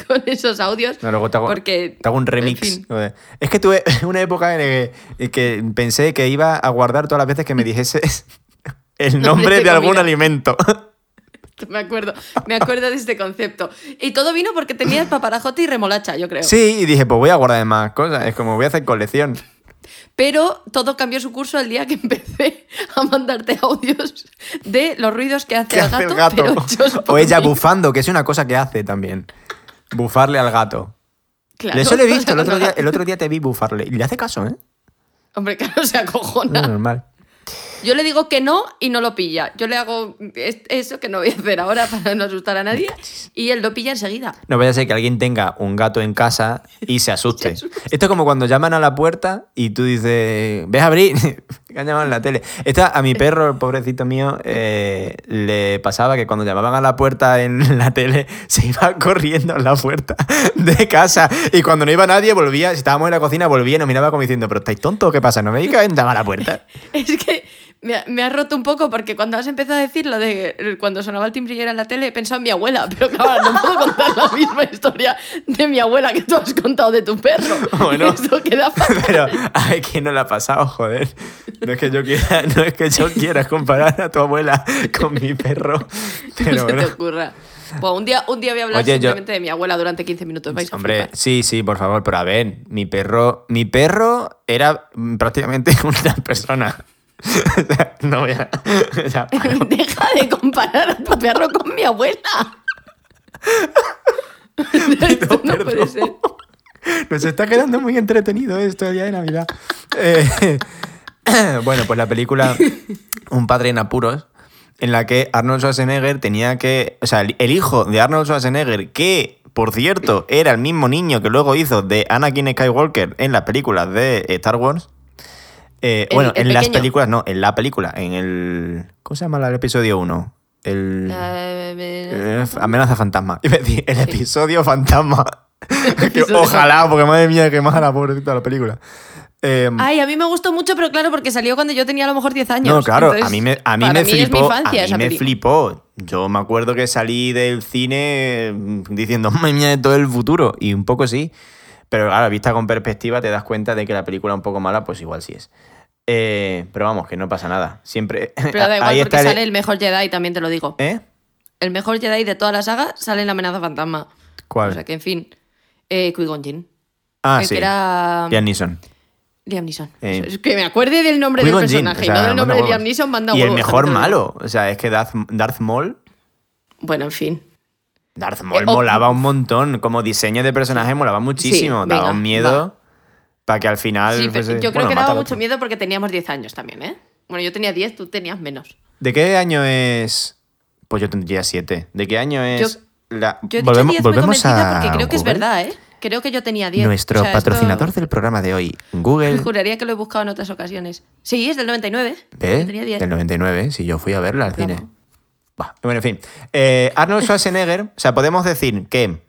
con esos audios. No, luego te hago, porque, te hago un en remix. fin. Es que tuve una época en que, que pensé que iba a guardar todas las veces que me dijese el nombre de algún alimento. Me acuerdo, me acuerdo de este concepto. Y todo vino porque tenías paparajote y remolacha, yo creo. Sí, y dije, pues voy a guardar más cosas. Es como voy a hacer colección. Pero todo cambió su curso el día que empecé a mandarte audios de los ruidos que hace, ¿Qué el, hace gato, el gato? pero O ella mí. bufando, que es una cosa que hace también. Bufarle al gato. Claro. Eso lo he visto. El otro, día, el otro día te vi bufarle. Y le hace caso, ¿eh? Hombre, claro, se No, acojona. normal. Yo le digo que no y no lo pilla. Yo le hago es- eso que no voy a hacer ahora para no asustar a nadie y él lo pilla enseguida. No vaya a ser que alguien tenga un gato en casa y se asuste. Esto es como cuando llaman a la puerta y tú dices, ¿ves a abrir? que han llamado en la tele. Esta, a mi perro, el pobrecito mío, eh, le pasaba que cuando llamaban a la puerta en la tele se iba corriendo a la puerta de casa y cuando no iba nadie volvía, si estábamos en la cocina, volvía y nos miraba como diciendo, ¿pero estáis tontos qué pasa? ¿No me digáis que a la puerta? Es que me ha, me ha roto un poco porque cuando has empezado a decir lo de cuando sonaba el timbrillero en la tele he pensado en mi abuela, pero claro, no puedo contar la misma historia de mi abuela que tú has contado de tu perro. Bueno. Eso queda fatal. Pero a quién no le ha pasado, joder. No es que yo quiera, no es que yo quiera comparar a tu abuela con mi perro. Pero no se bueno. te ocurra. Pues un día, un día voy a hablar Oye, yo- simplemente de mi abuela durante 15 minutos. Vais a Hombre, flipar. sí, sí, por favor, pero a ver, mi perro, mi perro era prácticamente una persona. No voy a. o sea, Deja de comparar a tu perro con mi abuela. Esto no puede ser. Nos está quedando muy entretenido esto el día de Navidad. Eh, bueno, pues la película Un padre en apuros, en la que Arnold Schwarzenegger tenía que. O sea, el, el hijo de Arnold Schwarzenegger, que por cierto era el mismo niño que luego hizo de Anakin Skywalker en las películas de Star Wars. Eh, El- bueno, el en las películas, no, en la película, en el. ¿Cómo se llama el episodio 1? El. Amenaza fantasma. A decir, el episodio fantasma. Episodio ojalá, porque madre mía, que mala pobrecita la película. Eh, Ay, a mí me gustó mucho, pero claro, porque salió cuando yo tenía a lo mejor 10 años. no, claro, Entonces, a mí me, a mí me mí flipó. infancia a mí me película. flipó. Yo me acuerdo que salí del cine mm, diciendo, madre mía, de todo el futuro. Y un poco sí. Pero claro, vista con perspectiva, te das cuenta de que la película un poco mala, pues igual sí es. Eh, pero vamos, que no pasa nada. Siempre. Pero da igual ahí porque está sale el mejor Jedi, también te lo digo. ¿Eh? El mejor Jedi de toda la saga sale en la amenaza fantasma. ¿Cuál? O sea que, en fin. Eh, Qui-Gon ah, el sí. que era Liam Neeson. Liam Neeson. Eh, Es que me acuerde del nombre del personaje o y sea, no del nombre de Liam. Neeson manda Y el mejor malo. O sea, es que Darth, Darth Maul. Bueno, en fin. Darth Maul Eh, o- molaba un montón. Como diseño de personaje molaba muchísimo. Sí, daba venga, un miedo para que al final. Sí, pero fuese- yo creo bueno, que daba mucho miedo porque teníamos 10 años también, ¿eh? Bueno, yo tenía 10, tú tenías menos. ¿De qué año es.? Pues yo tendría 7. ¿De qué año es.? la... Yo he dicho 10 muy convencida porque creo que es verdad, ¿eh? Creo que yo tenía 10. Nuestro O sea, esto- patrocinador del programa de hoy, Google. Juraría que lo he buscado en otras ocasiones. Sí, es del 99. ¿Ves? Yo tenía 10. Del 99, si yo fui a verla al cine. Bah, Bueno, en fin. Eh, Arnold Schwarzenegger, o sea, podemos decir que.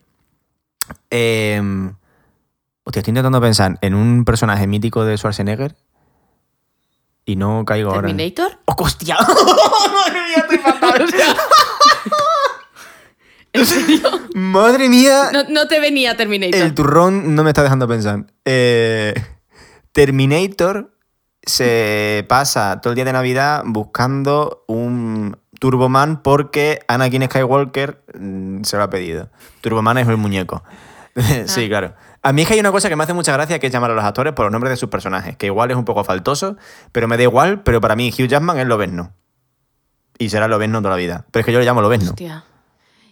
Eh, hostia, estoy intentando pensar en un personaje mítico de Schwarzenegger y no caigo ahora. ¿Terminator? ¡Oh, hostia! ¡Madre mía, estoy fatal! ¿En serio? ¡Madre mía! No, no te venía Terminator. El turrón no me está dejando pensar. Eh, Terminator se pasa todo el día de Navidad buscando un Turboman porque Anakin Skywalker mm, se lo ha pedido. Turboman es el muñeco. sí, claro. A mí es que hay una cosa que me hace mucha gracia que es llamar a los actores por los nombres de sus personajes, que igual es un poco faltoso, pero me da igual, pero para mí Hugh Jackman es Lobezno. Y será Lobezno toda la vida. Pero es que yo le llamo Lobezno. Hostia.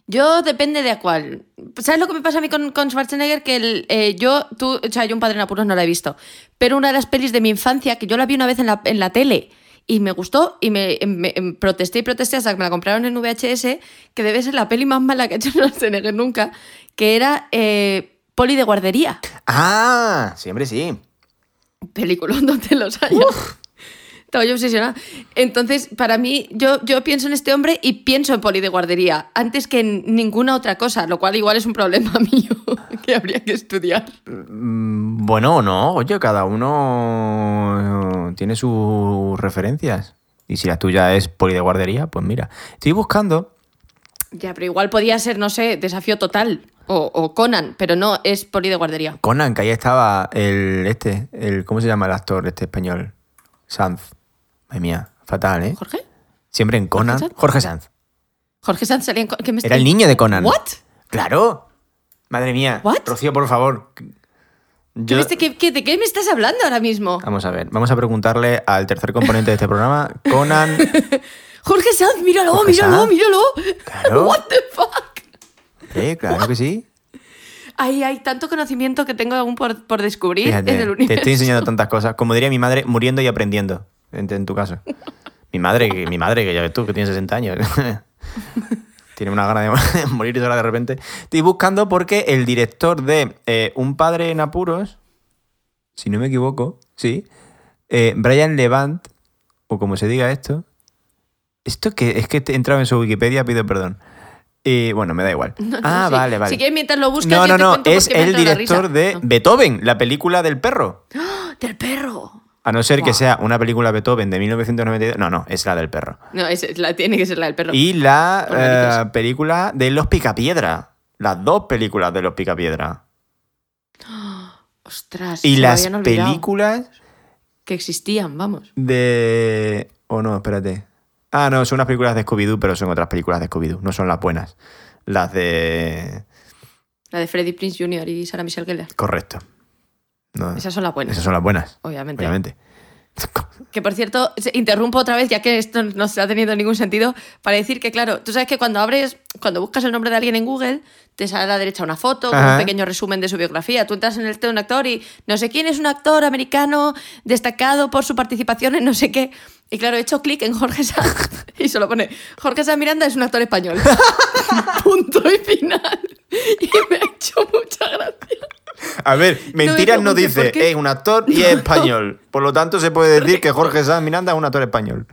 Yo depende de a cuál. ¿Sabes lo que me pasa a mí con, con Schwarzenegger? Que el, eh, yo, tú, o sea, yo un padre en apuros no la he visto. Pero una de las pelis de mi infancia, que yo la vi una vez en la, en la tele y me gustó y me, me- em, protesté y protesté hasta que me la compraron en VHS, que debe ser la peli más mala que ha hecho Schwarzenegger nunca, que era eh, Poli de guardería. Ah, siempre sí. Peliculón donde los haya. Estaba yo obsesionada. Entonces, para mí, yo, yo pienso en este hombre y pienso en poli de guardería, antes que en ninguna otra cosa, lo cual igual es un problema mío que habría que estudiar. Mm, Bueno, no, oye, cada uno eh, tiene sus referencias. Y si la tuya es poli de guardería, pues mira. Estoy buscando. Ya, pero igual podía ser, no sé, desafío total o, o Conan, pero no, es poli de guardería. Conan, que ahí estaba el este, el ¿cómo se llama el actor este español? Sanz. Madre mía, fatal, ¿eh? ¿Jorge? Siempre en Conan. Sanz? Jorge Sanz. Jorge Sanz salía en Con- ¿qué me Era el niño de Conan. ¿What? Claro. Madre mía. What? Rocío, por favor. ¿Qué Yo- qué- qué- ¿De qué me estás hablando ahora mismo? Vamos a ver, vamos a preguntarle al tercer componente de este programa, Conan. Jorge Sanz, míralo, Jorge míralo, Sanz. míralo. Claro. What the fuck? Eh, claro que sí. Ay, hay tanto conocimiento que tengo aún por, por descubrir Fíjate, en el universo. te estoy enseñando tantas cosas. Como diría mi madre, muriendo y aprendiendo. En, en tu caso. Mi madre, que, mi madre, que ya ves tú, que tiene 60 años. tiene una gana de morir ahora de repente. Estoy buscando porque el director de eh, Un padre en apuros, si no me equivoco, sí, eh, Brian Levant, o como se diga esto, esto que es que he entrado en su Wikipedia, pido perdón. Y bueno, me da igual. No, no, ah, sí. vale, vale. Si quieres, mientras lo buscas, no, yo no, te es el director de. Beethoven, la película del perro. ¡Ah! Del perro. A no ser que sea una película Beethoven de 1992. No, no, es la del perro. No, es, la, tiene que ser la del perro. Y la eh, película de Los Picapiedra. Las dos películas de Los Picapiedra. Ostras. Y las películas Que existían, vamos. de... Oh, no, espérate. Ah, no, son unas películas de Scooby-Doo, pero son otras películas de Scooby-Doo. No son las buenas. Las de... La de Freddie Prince Jr. y Sarah Michelle Gellar. Correcto. No, Esas son las buenas, esas son las buenas, obviamente. obviamente. Que por cierto, se- interrumpo otra vez, ya que esto no está teniendo ningún sentido, para decir que, claro, tú sabes que cuando abres, cuando buscas el nombre de alguien en Google, te sale a la derecha una foto con un pequeño resumen de su biografía. Tú entras en el de un actor y no sé quién es un actor americano destacado por su participación en no sé qué. Y claro, he hecho clic en Jorge Sanz y solo pone Jorge Sanz Miranda es un actor español. Punto y final. Y me ha hecho mucha gracia. A ver, mentiras no, por dice, es un actor y es español. Por lo tanto, se puede decir que Jorge Sanz Miranda es un actor español.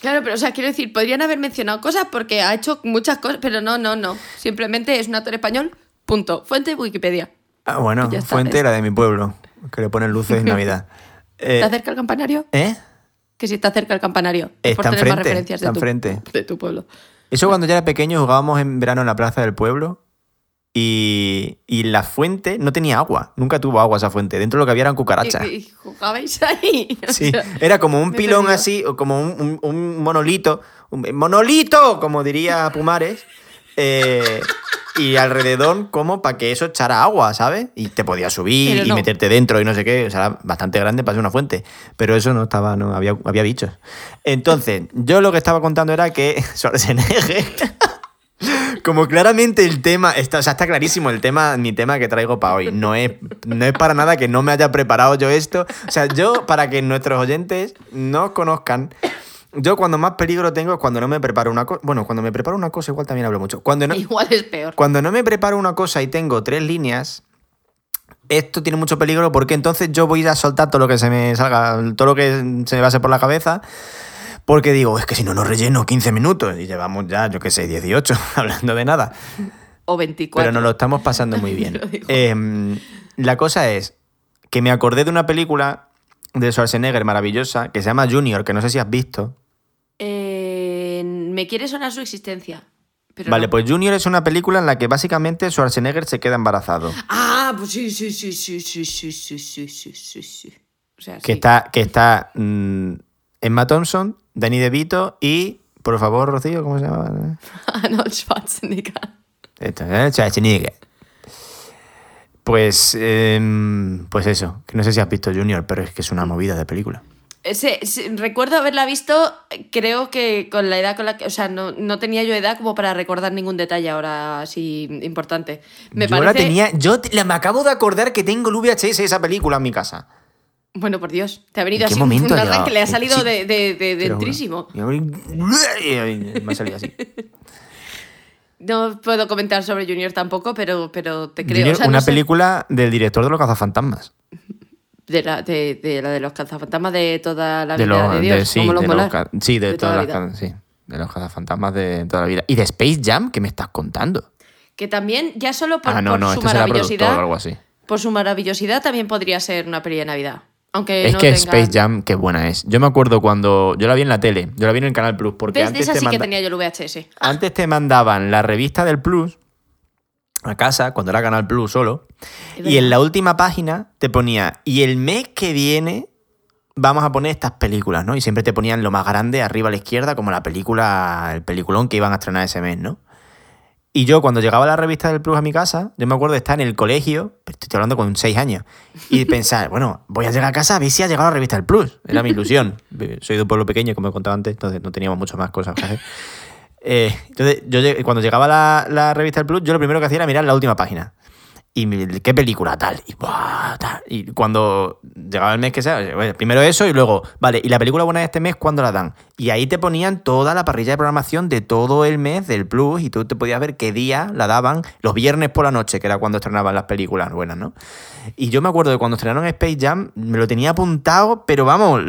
Claro, pero o sea, quiero decir, podrían haber mencionado cosas porque ha hecho muchas cosas, pero no, no, no. Simplemente es un actor español, punto. Fuente Wikipedia. Ah, bueno, fuente la de mi pueblo, que le ponen luces en Navidad. Eh, ¿Está cerca el campanario? ¿Eh? Que si está cerca el campanario. Es Está por tener más enfrente, referencias de tu, enfrente. de tu pueblo. Eso cuando yo era pequeño jugábamos en verano en la plaza del pueblo y, y la fuente no tenía agua. Nunca tuvo agua esa fuente. Dentro lo que había eran cucarachas. Y, y jugabais ahí. O Sí, sea, era como un pilón así, o como un, un- un monolito. Un monolito, como diría Pumares. Eh, y alrededor, como para que eso echara agua, ¿sabes? Y te podías subir y meterte dentro y no sé qué. O sea, era bastante grande para ser una fuente. Pero eso no estaba, no había, había bichos. Entonces, yo lo que estaba contando era que Schwarzenegger. Como claramente el tema, está, o sea, está clarísimo el tema, mi tema que traigo para hoy. No es, no es para nada que no me haya preparado yo esto. O sea, yo, para que nuestros oyentes no conozcan, yo cuando más peligro tengo es cuando no me preparo una cosa. Bueno, cuando me preparo una cosa, igual también hablo mucho. Cuando no, Igual es peor. cuando no me preparo una cosa y tengo tres líneas, esto tiene mucho peligro porque entonces yo voy a soltar todo lo que se me salga, todo lo que se me pase por la cabeza. Porque digo, es que si no, no relleno 15 minutos y llevamos ya, yo qué sé, 18, hablando de nada. O 24. Pero nos lo estamos pasando muy bien. Em, la cosa es que me acordé de una película de Schwarzenegger maravillosa que se llama Junior, que no sé si has visto. Eh, me quiere sonar su existencia. Pero vale, no. pues Junior es una película en la que básicamente Schwarzenegger se queda embarazado. Ah, pues sí, sí, sí, sí, sí, sí, sí, sí, sí, sí. O sea, Que sí. está, que está mm, Emma Thompson, Danny DeVito y, por favor, Rocío, ¿cómo se llama? Arnold Schwarzenegger. Esto, ¿eh? Schwarzenegger. Pues, em, pues eso, que no sé si has visto Junior, pero es que es una movida de película. Recuerdo haberla visto, creo que con la edad con la que. O sea, no, no tenía yo edad como para recordar ningún detalle ahora así importante. Me yo parece. la tenía, yo te- la- me acabo de acordar que tengo el VHS de esa película en mi casa. Bueno, por Dios, te ha venido ¿En qué así momento un arranque, le ha salido Sí, de, de, de-. Y ahora- Me ha salido así. No puedo comentar sobre Junior tampoco, pero, pero te creo. Junior, O sea, no una sé, película del director de los cazafantasmas. De, la, de, de la de los cazafantasmas de toda la De vida de de- Dios. sí, los de los sí, de, De toda todas la las sí, de los cazafantasmas de toda la vida. Y de Space Jam, ¿qué me estás contando? Que también, ya solo por, ah, no, por no, su este maravillosidad. algo así. Por su maravillosidad también podría ser una peli de Navidad. Aunque Es no que tenga... Space Jam, qué buena es. Yo me acuerdo cuando yo la vi en la tele, yo la vi en el Canal Plus, porque ¿Ves? De antes esa te, sí que tenía yo el VHS. antes te mandaban la revista del Plus a casa, cuando era Canal Plus solo, y en la última página te ponía, y el mes que viene vamos a poner estas películas, ¿no? Y siempre te ponían lo más grande arriba a la izquierda, como la película, el peliculón que iban a estrenar ese mes, ¿no? Y yo cuando llegaba la revista del Plus a mi casa, yo me acuerdo de estar en el colegio, pero estoy hablando con seis años, y pensar, bueno, voy a llegar a casa a ver si ha llegado la revista del Plus. Era mi ilusión. Soy de un pueblo pequeño, como he contado antes, entonces no teníamos muchas más cosas que hacer. Eh, entonces, yo lleg- cuando llegaba la, la revista del Plus, yo lo primero que hacía era mirar la última página. Y qué película tal. Y, buah, tal. y cuando llegaba el mes que sea, primero eso y luego, vale, y la película buena de este mes, ¿cuándo la dan? Y ahí te ponían toda la parrilla de programación de todo el mes del Plus y tú te podías ver qué día la daban, los viernes por la noche, que era cuando estrenaban las películas buenas, ¿no? Y yo me acuerdo de cuando estrenaron Space Jam, me lo tenía apuntado, pero vamos,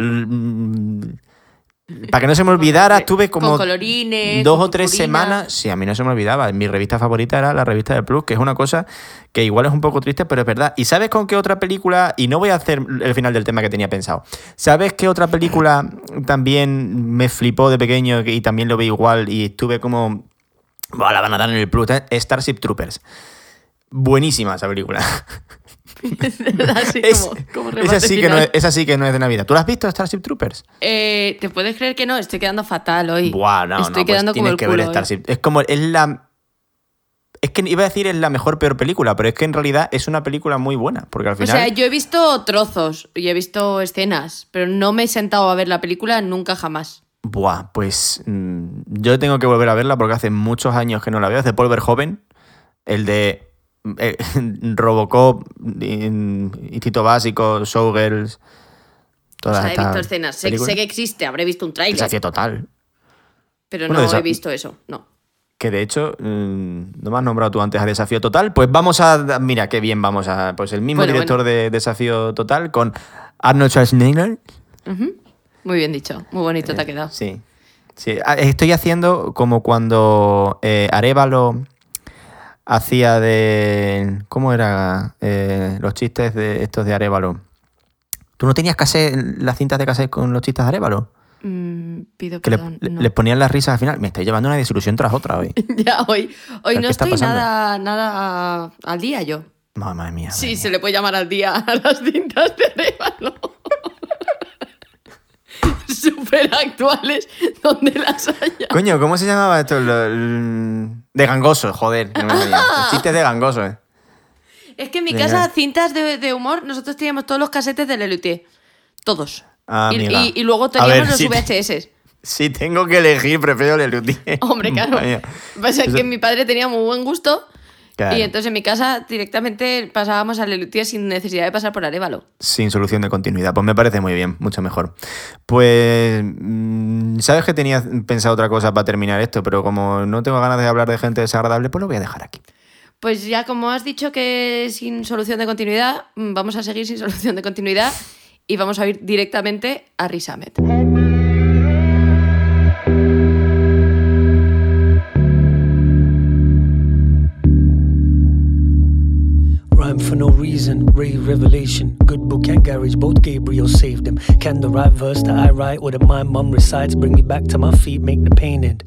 para que no se me olvidara, estuve como Con colorines, dos con o tres purpurina. semanas. Sí, a mí no se me olvidaba. Mi revista favorita era la revista del Plus, que es una cosa que igual es un poco triste, pero es verdad. ¿Y sabes con qué otra película? Y no voy a hacer el final del tema que tenía pensado. ¿Sabes qué otra película también me flipó de pequeño y también lo vi igual y estuve como. La van a dar en el Plus. eh? Starship Troopers. Buenísima esa película. Así Es- como, como esa, remate sí que no es, esa sí que no es de Navidad. ¿Tú la has visto, Starship Troopers? Eh, ¿Te puedes creer que no? Estoy quedando fatal hoy. Buah, no, Estoy no, pues quedando como tienes el que culo ver. Starship. Es como, es la... Es que iba a decir es la mejor peor película, pero es que en realidad es una película muy buena, porque al O final... sea, yo he visto trozos y he visto escenas, pero no me he sentado a ver la película nunca jamás. Buah, pues mm, yo tengo que volver a verla porque hace muchos años que no la veo. Es de Paul Verhoeven, el de eh, Robocop, in- Instinto Básico, Showgirls... O Todas sea, he visto escenas. Sé, que existe, habré visto un tráiler, Desafío total. pero Bueno, no he visto eso. No. Que de hecho, mm, no me has nombrado tú antes a Desafío Total. Pues vamos a. Mira, qué bien vamos a. Pues el mismo Bueno, director de Desafío Total con Arnold Schwarzenegger. Ujú. Muy bien dicho, muy bonito te ha quedado. Sí. sí. Ah, Estoy haciendo como cuando eh, Arevalo hacía de. ¿Cómo era? Eh, los chistes de estos de Arevalo. ¿Tú no tenías cassette, las cintas de cassette con los chistes de Arevalo? Mm, pido Que le- perdón. le- no. les ponían las risas al final. Me estoy llevando una desilusión tras otra hoy. ya, hoy, hoy ¿Pero no estoy nada, nada al día yo. Madre mía. Sí, mía. se le puede llamar al día a las cintas de Arevalo. Súper actuales, donde las haya. Coño, ¿cómo se llamaba esto? Lo- De gangoso, joder. No me. Los chistes de gangoso, eh. Es que en mi casa, cintas de, de humor, nosotros teníamos todos los casetes de Lelutier. Todos. Ah, y, amiga. y- y luego teníamos ver, los si- VHS. Si tengo que elegir, prefiero Lelutier. Hombre, claro. Pasa Eso- que mi padre tenía muy buen gusto. Claro. Y entonces en mi casa directamente pasábamos a Lelutier sin necesidad de pasar por Arevalo. Sin solución de continuidad. Pues me parece muy bien, mucho mejor. Pues. mm, Sabes que tenía pensado otra cosa para terminar esto, pero como no tengo ganas de hablar de gente desagradable, pues lo voy a dejar aquí. Pues ya como has dicho que sin solución de continuidad, mm, vamos a seguir sin solución de continuidad y vamos a ir directamente a Risamet. Rhyme for no reason, Ray revelation. Good book and garage, both Gabriel saved them. Can the right verse that I write or that my mum recites bring me back to my feet, make the pain end?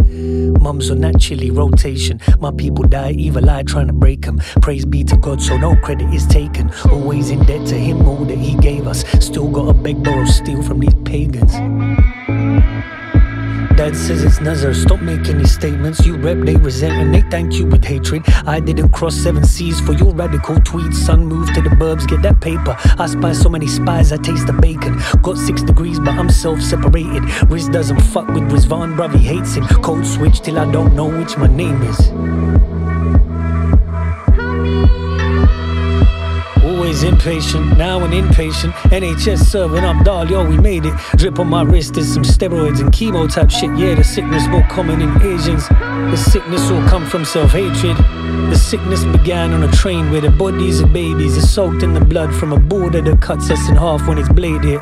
Mums are naturally rotation. My people die, evil eye trying to break them. Praise be to God, so no credit is taken. Always in debt to Him, all that He gave us. Still gotta beg, borrow, steal from these pagans. Says it's Nazar. Stop making these statements. You rep, they resent, and they thank you with hatred. I didn't cross seven seas for your radical tweets. Son, move to the burbs, get that paper. I spy so many spies, I taste the bacon. Got six degrees, but I'm self separated. Riz doesn't fuck with Rizvan, bruv, he hates him. Code switch till I don't know which my name is. Always impatient, now an impatient. NHS serving up doll, yo, we made it. Drip on my wrist is some steroids and chemo type shit. Yeah, the sickness more common in Asians. The sickness all come from self hatred. The sickness began on a train where the bodies of babies are soaked in the blood from a border that cuts us in half when it's bladed.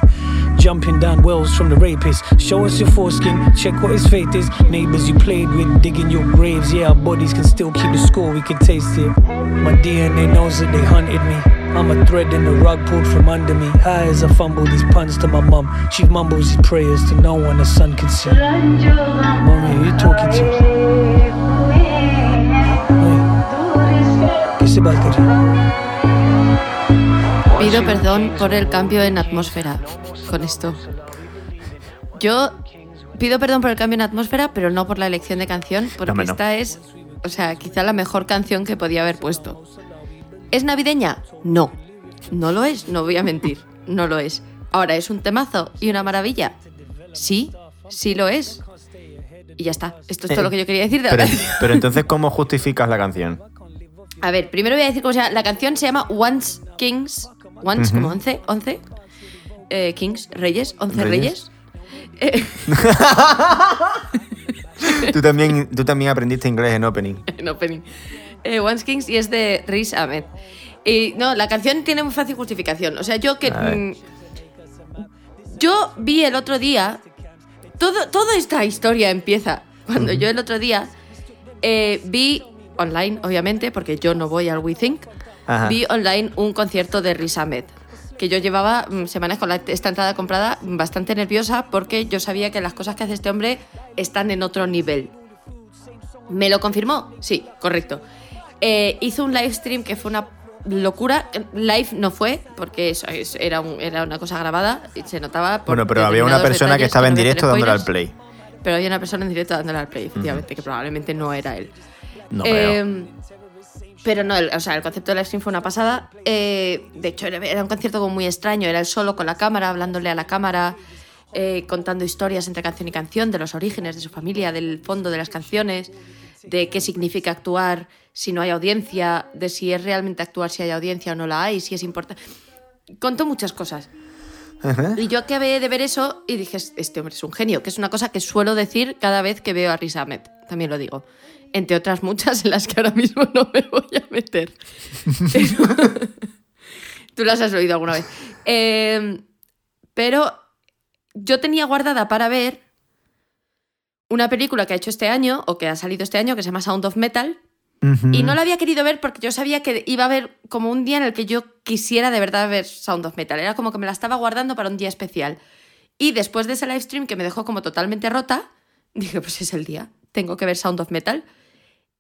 Jumping down wells from the rapist. Show us your foreskin, check what his fate is. Neighbors you played with, digging your graves. Yeah, our bodies can still keep the score, we can taste it. My DNA knows that they hunted me. I'm a thread in the rug pulled from under me. High as I fumble these puns to my mum. She mumbles these prayers to no one the sun can see. Mommy, who you talking to? Hey. ¿Qué se va a querer? Pido perdón por el cambio en atmósfera con esto. Yo pido perdón por el cambio en atmósfera, pero no por la elección de canción, porque hombre, no. esta es, o sea, quizá la mejor canción que podía haber puesto. ¿Es navideña? No. No lo es, no voy a mentir. No lo es. Ahora, ¿es un temazo y una maravilla? Sí, sí lo es. Y ya está. Esto es todo Eh, lo que yo quería decir de Pero, pero entonces, ¿cómo justificas la canción? A ver, primero voy a decir cómo se llama. La canción se llama Once Kings. Once, como once, once. Eh, Kings, Reyes, once Reyes. Reyes. Tú también, tú también aprendiste inglés en opening. en opening. Eh, Once Kings y es de Riz Ahmed. Y no, la canción tiene muy fácil justificación. O sea, yo que. Mm, yo vi el otro día. Todo, toda esta historia empieza cuando yo el otro día eh, vi online, obviamente, porque yo no voy al WeThink. Ajá. Vi online un concierto de Riz Ahmed. Que yo llevaba mm, semanas con la- esta entrada comprada bastante nerviosa porque yo sabía que las cosas que hace este hombre están en otro nivel. ¿Me lo confirmó? Sí, correcto. Eh, hizo un live stream que fue una locura. Live no fue, porque eso es- era, un- era una cosa grabada y se notaba. Bueno, pero había una persona que estaba en directo dándole al play. Pero había una persona en directo dándole al play, efectivamente, que probablemente no era él. No Eh, creo. pero no, el, o sea, el concepto del live stream fue una pasada. Eh, de hecho, era, era un concierto como muy extraño. Era él solo con la cámara, hablándole a la cámara, eh, contando historias entre canción y canción, de los orígenes de su familia, del fondo de las canciones, de qué significa actuar si no hay audiencia, de si es realmente actuar si hay audiencia o no la hay, si es importante. Contó muchas cosas. Ajá. Y yo acabé de ver eso y dije, este hombre es un genio, que es una cosa que suelo decir cada vez que veo a Riz Ahmed, también lo digo. Entre otras muchas en las que ahora mismo no me voy a meter. Pero- Tú las has oído alguna vez. Eh, pero yo tenía guardada para ver una película que ha hecho este año, o que ha salido este año, que se llama Sound of Metal, Y no la había querido ver porque yo sabía que iba a haber como un día en el que yo quisiera de verdad ver Sound of Metal. Era como que me la estaba guardando para un día especial. Y después de ese live stream que me dejó como totalmente rota, dije, pues es el día, tengo que ver Sound of Metal.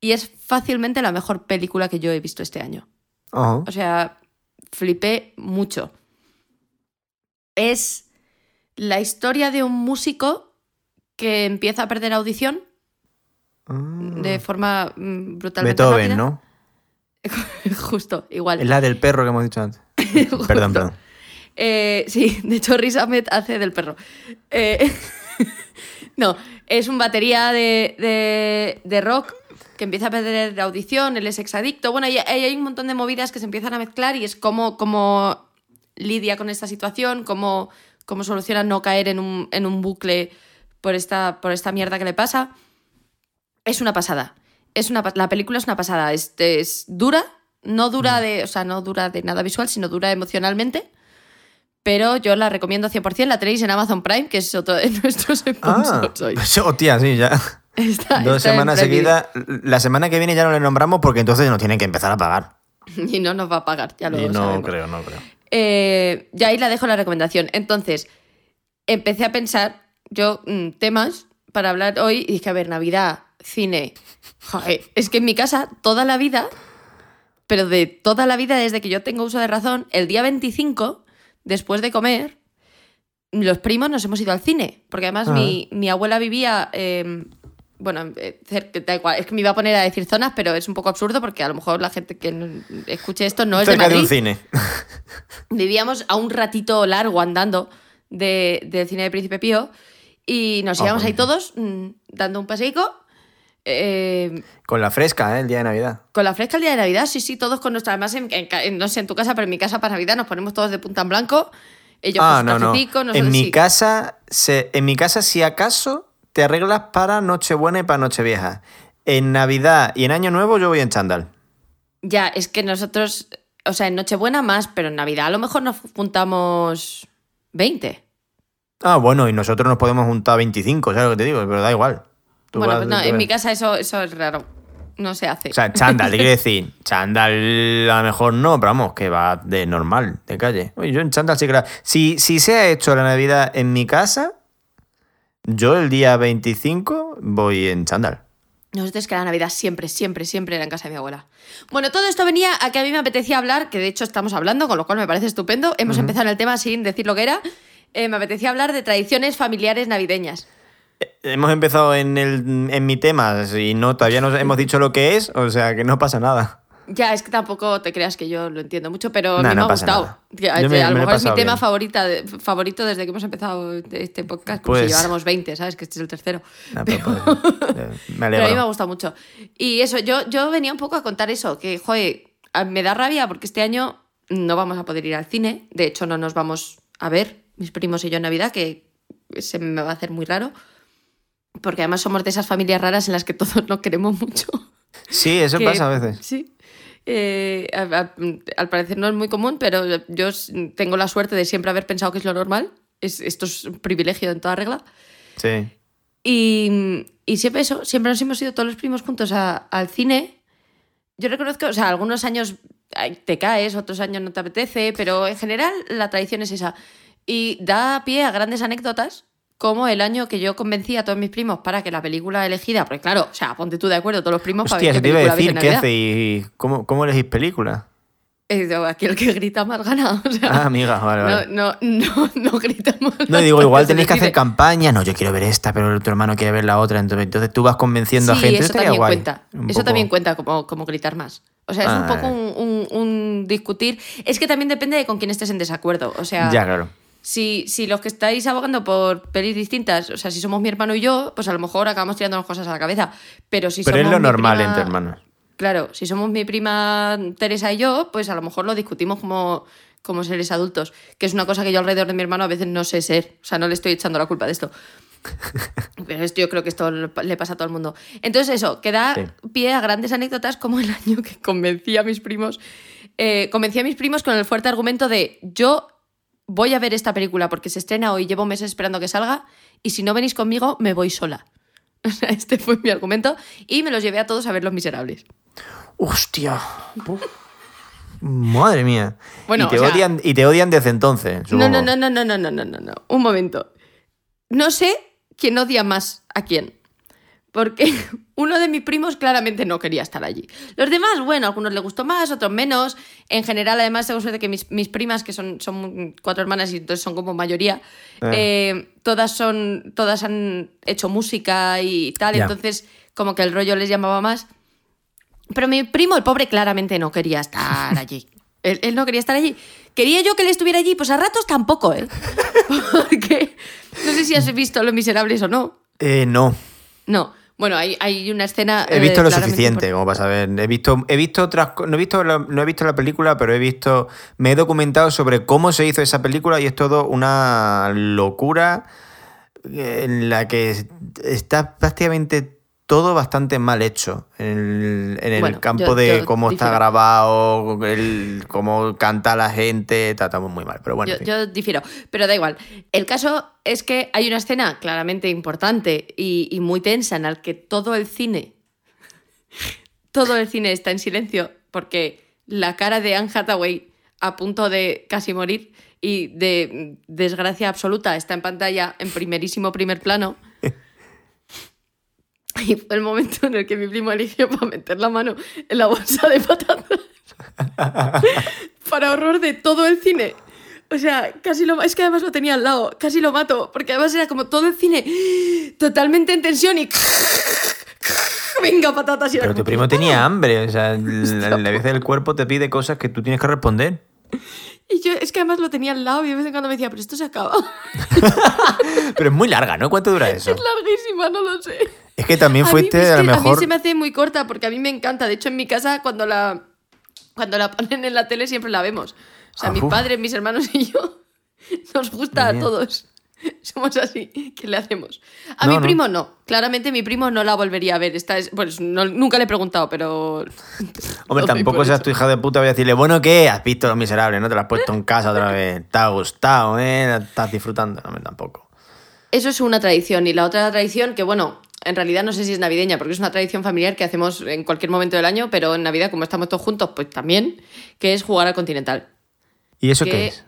Y es fácilmente la mejor película que yo he visto este año. O sea, flipé mucho. Es la historia de un músico que empieza a perder audición de forma mm, brutalmente Ah. Beethoven, rápida. ¿no? Justo, igual. Es la del perro que hemos dicho antes. Perdón, perdón. Eh, sí, de hecho Riz Ahmed hace del perro. Eh, no, es un batería de, de- de rock que empieza a perder la audición, él es exadicto. Bueno, hay, hay un montón de movidas que se empiezan a mezclar y es como, como lidia con esta situación, cómo, cómo soluciona no caer en un, en un bucle por esta, por esta mierda que le pasa. Es una pasada. Es una, la película es una pasada. Es, es dura, no dura de, o sea, no dura de nada visual, sino dura emocionalmente. Pero yo la recomiendo 100%. La tenéis en Amazon Prime, que es otro de nuestros Ah, sponsors hoy. pues, hostia, sí, ya. Está- Dos está semanas seguidas. La semana que viene ya no le nombramos porque entonces nos tienen que empezar a pagar. Y no nos va a pagar, ya lo Y no sabemos. creo, no creo. Eh, ya ahí la dejo la recomendación. Entonces, empecé a pensar yo mm, temas para hablar hoy y dije, a ver, Navidad, cine. Joder, es que en mi casa toda la vida, pero de toda la vida desde que yo tengo uso de razón, el día 25, después de comer, los primos nos hemos ido al cine. Porque además Ah. mi, mi abuela vivía... eh, bueno, cerca- da igual, es que me iba a poner a decir zonas, pero es un poco absurdo porque a lo mejor la gente que escuche esto no es de Cerca Madrid de un cine. vivíamos a un ratito largo andando de- del cine de Príncipe Pío y nos Ah, íbamos ahí bueno. todos mm, dando un paseico eh, Con la fresca, ¿eh? El día de Navidad. con la fresca el día de Navidad, sí, sí, todos con nuestra... Además, en, no sé, en tu casa, pero en mi casa para Navidad nos ponemos todos de punta en blanco. Ellos ah, con no, no. cafecico, nosotros En mi sí. casa, se, en mi casa, si acaso, te arreglas para Nochebuena y para Nochevieja. En Navidad y en Año Nuevo yo voy en chándal. Ya, es que nosotros... O sea, en Nochebuena más, pero en Navidad a lo mejor nos juntamos 20. Ah, bueno, y nosotros nos podemos juntar 25, ¿sabes lo que te digo? Pero da igual. Bueno, vas- pues no, en mi casa eso, eso es raro. No se hace. O sea, chándal, te quiero decir. Chándal a lo mejor no, pero vamos, que va de normal, de calle. Oye, yo en chándal sí que la- Si, si se ha hecho la Navidad en mi casa, yo el día 25 voy en chándal. Nosotros que la Navidad siempre, siempre, siempre era en casa de mi abuela. Bueno, todo esto venía a que a mí me apetecía hablar, que de hecho estamos hablando, con lo cual me parece estupendo. Hemos empezado el tema sin decir lo que era. Eh, me apetecía hablar de tradiciones familiares navideñas. Hemos empezado en, el, en mi tema y no, todavía no hemos dicho lo que es, o sea que no pasa nada. Ya, es que tampoco te creas que yo lo entiendo mucho, pero a mí no me ha gustado. Que A, me- a me lo he mejor es mi tema favorita de- favorito desde que hemos empezado este podcast, como Pues- si lleváramos 20, ¿sabes? Que este es el tercero. Nah, pero Pero- pues, eh, me Pero a mí me ha gustado mucho. Y eso, yo, yo venía un poco a contar eso, que, joder, me da rabia porque este año no vamos a poder ir al cine. De hecho, no nos vamos a ver, mis primos y yo en Navidad, que se me va a hacer muy raro. Porque además somos de esas familias raras en las que todos nos queremos mucho. Sí, eso que- pasa a veces. Sí. Eh, a- a- al parecer no es muy común, pero yo tengo la suerte de siempre haber pensado que es lo normal. Es, esto es un privilegio en toda regla. Sí. Y, y siempre eso, siempre nos hemos ido todos los primos juntos a- al cine. Yo reconozco, o sea, algunos años te caes, otros años no te apetece, pero en general la tradición es esa. Y da pie a grandes anécdotas, como el año que yo convencí a todos mis primos para que la película elegida, porque claro, o sea, ponte tú de acuerdo, todos los primos Hostia, para ver te qué iba a película ves decir, ¿qué hacéis? ¿Cómo, ¿Cómo elegís películas? Eh, Aquí el que grita más gana. O sea, Ah, amiga, vale, vale. No, no, no, no gritamos. No, digo, igual tenéis que hacer campaña. No, yo quiero ver esta, pero tu hermano quiere ver la otra. Entonces, entonces tú vas convenciendo a gente. eso también guay. cuenta. Un Eso poco- también cuenta como, como gritar más. O sea, es un poco un, un- un discutir. Es que también depende de con quién estés en desacuerdo. O sea, Ya, claro. Si, si los que estáis abogando por pelis distintas, o sea, si somos mi hermano y yo, pues a lo mejor acabamos tirándonos cosas a la cabeza. Pero si Pero es lo normal prima- entre hermanos. Claro, si somos mi prima Teresa y yo, pues a lo mejor lo discutimos como, como seres adultos, que es una cosa que yo alrededor de mi hermano a veces no sé ser, o sea, no le estoy echando la culpa de esto. Pero esto, yo creo que esto le pasa a todo el mundo. Entonces eso, que da Sí. pie a grandes anécdotas como el año que convencí a mis primos, eh, convencí a mis primos con el fuerte argumento de yo voy a ver esta película porque se estrena hoy, llevo meses esperando que salga, y si no venís conmigo, me voy sola. Este fue mi argumento y me los llevé a todos a ver Los Miserables. Hostia. Uf. Madre mía. Bueno, y, te o sea- odian, y te odian desde entonces. Supongo. no, no, no, no, no, no, no, no, no. Un momento. No sé quién odia más a quién. Porque uno de mis primos claramente no quería estar allí. Los demás, bueno, a algunos les gustó más, otros menos. En general, además, tengo suerte que mis, mis primas, que son, son cuatro hermanas y entonces son como mayoría, Ah. eh, todas son. Todas han hecho música y tal. Ya. Entonces, como que el rollo les llamaba más. Pero mi primo, el pobre, claramente no quería estar allí. Él, él no quería estar allí. ¿Quería yo que él estuviera allí? Pues a ratos tampoco, ¿eh? Porque no sé si has visto Los Miserables o no. Eh, no. No. Bueno, hay, hay una escena. He eh, visto lo claramente suficiente como para saber. He visto, he visto otras no he visto la, no he visto la película, pero he visto. Me he documentado sobre cómo se hizo esa película y es todo una locura en la que está prácticamente todo bastante mal hecho. En el, en el Bueno, campo yo- de yo cómo está grabado, el, cómo canta la gente, todo muy mal. Pero bueno, Yo, en fin. yo difiero, pero da igual. El caso es que hay una escena claramente importante y, y muy tensa en la que todo el cine, todo el cine está en silencio porque la cara de Anne Hathaway a punto de casi morir y de desgracia absoluta está en pantalla en primerísimo primer plano. Y fue el momento en el que mi primo eligió para meter la mano en la bolsa de patatas para horror de todo el cine. O sea, casi lo es que además lo tenía al lado, casi lo mato, porque además era como todo el cine totalmente en tensión y venga patatas y Pero tu primo tenía hambre, o sea, la, la vez del cuerpo te pide cosas que tú tienes que responder. Y yo es que además lo tenía al lado y de vez en cuando me decía, pero esto se acaba. Pero es muy larga, ¿no? ¿Cuánto dura eso? es larguísima, no lo sé. Es que también A mí, fuiste a lo a mí mejor. se me hace muy corta porque a mí me encanta. De hecho, en mi casa cuando la cuando la ponen en la tele siempre la vemos. O sea, Ah, mis padres, mis hermanos y yo nos gusta a todos. Somos así, ¿qué le hacemos? A No, mi no. primo no. Claramente mi primo no la volvería a ver. Esta es, pues no- nunca le he preguntado, pero. Hombre, tampoco seas hecho. tu hija de puta, voy a decirle, bueno, ¿qué? Has visto Los Miserables, ¿no? Te la has puesto en casa otra vez. Te ha gustado, ¿eh? Estás disfrutando. No, tampoco. Eso es una tradición. Y la otra tradición, que bueno, en realidad no sé si es navideña, porque es una tradición familiar que hacemos en cualquier momento del año, pero en Navidad, como estamos todos juntos, pues también, que es jugar al Continental. ¿Y eso que, qué es?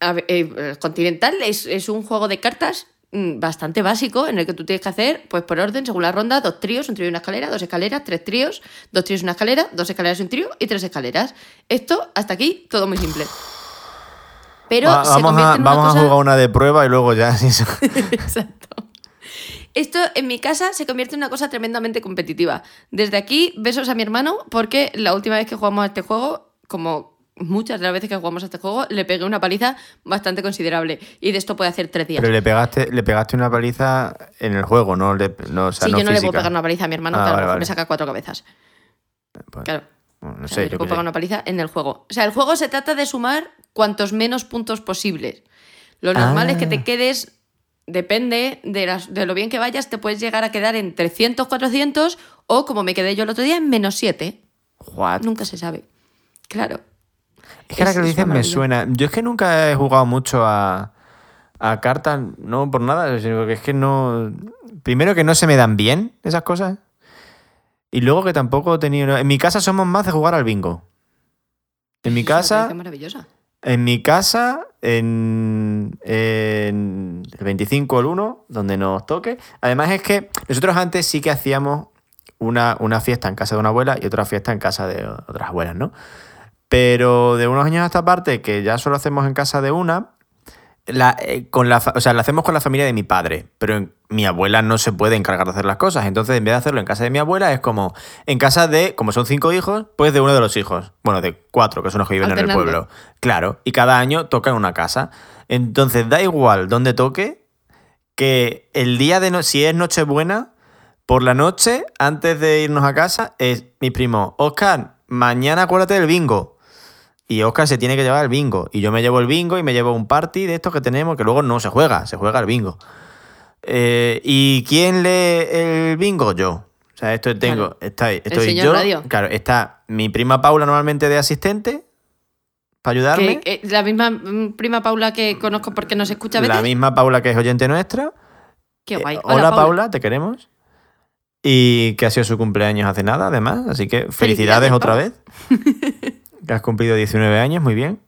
A eh, el Continental es, es un juego de cartas mm, bastante básico en el que tú tienes que hacer, pues por orden, según la ronda, dos tríos, un trío y una escalera, dos escaleras, tres tríos, dos tríos y una escalera, dos escaleras y un trío y tres escaleras. Esto, hasta aquí, todo muy simple. Pero Va- se vamos a, en una vamos cosa... a jugar una de prueba y luego ya. Exacto. Esto en mi casa se convierte en una cosa tremendamente competitiva. Desde aquí, besos a mi hermano, porque la última vez que jugamos a este juego, como muchas de las veces que jugamos a este juego, le pegué una paliza bastante considerable. Y de esto puede hacer tres días. Pero le pegaste, le pegaste una paliza en el juego, no le no, o sea, sí, no yo no le puedo pegar una paliza a mi hermano, Ah, que a lo vale, mejor vale. me saca cuatro cabezas. Pues, Claro. bueno, no O sea, sé, yo le puedo pegar sé. una paliza en el juego. O sea, el juego se trata de sumar cuantos menos puntos posibles. Lo normal es que Ah. te quedes, depende de, las- de lo bien que vayas, te puedes llegar a quedar en 300, 400 o como me quedé yo el otro día en menos 7. What? Nunca se sabe. Claro. Es que ahora que lo es dices me suena. Yo es que nunca he jugado mucho a, a cartas, no por nada, sino que es que no. Primero que no se me dan bien esas cosas. Y luego que tampoco he tenido. En mi casa somos más de jugar al bingo. En mi casa. maravillosa. En mi casa, en, en el 25 o el 1, donde nos toque. Además es que nosotros antes sí que hacíamos una, una fiesta en casa de una abuela y otra fiesta en casa de otras abuelas, ¿no? Pero de unos años a esta parte, que ya solo hacemos en casa de una, la, eh, con la, o sea, la hacemos con la familia de mi padre, pero en- mi abuela no se puede encargar de hacer las cosas. Entonces, en vez de hacerlo en casa de mi abuela, es como en casa de, como son cinco hijos, pues de uno de los hijos. Bueno, de cuatro, que son los que viven en el pueblo. Claro, y cada año toca en una casa. Entonces, da igual dónde toque, que el día de, no si es Nochebuena, por la noche, antes de irnos a casa, es mi primo, Oscar, mañana acuérdate del bingo. Y Oscar se tiene que llevar el bingo. Y yo me llevo el bingo y me llevo un party de estos que tenemos, que luego no se juega, se juega el bingo. Eh, ¿Y quién lee el bingo? Yo. O sea, esto tengo, Claro. está, estoy yo. Radio. Claro, está mi prima Paula normalmente de asistente para ayudarme. Que, que la misma mm, prima Paula que conozco porque nos escucha a veces. La misma Paula que es oyente nuestra. Qué Eh, guay. Hola, Paula. te queremos. Y que ha sido su cumpleaños hace nada, además. Así que felicidades, Felicidades, otra Paula. vez. que has cumplido 19 años, muy bien.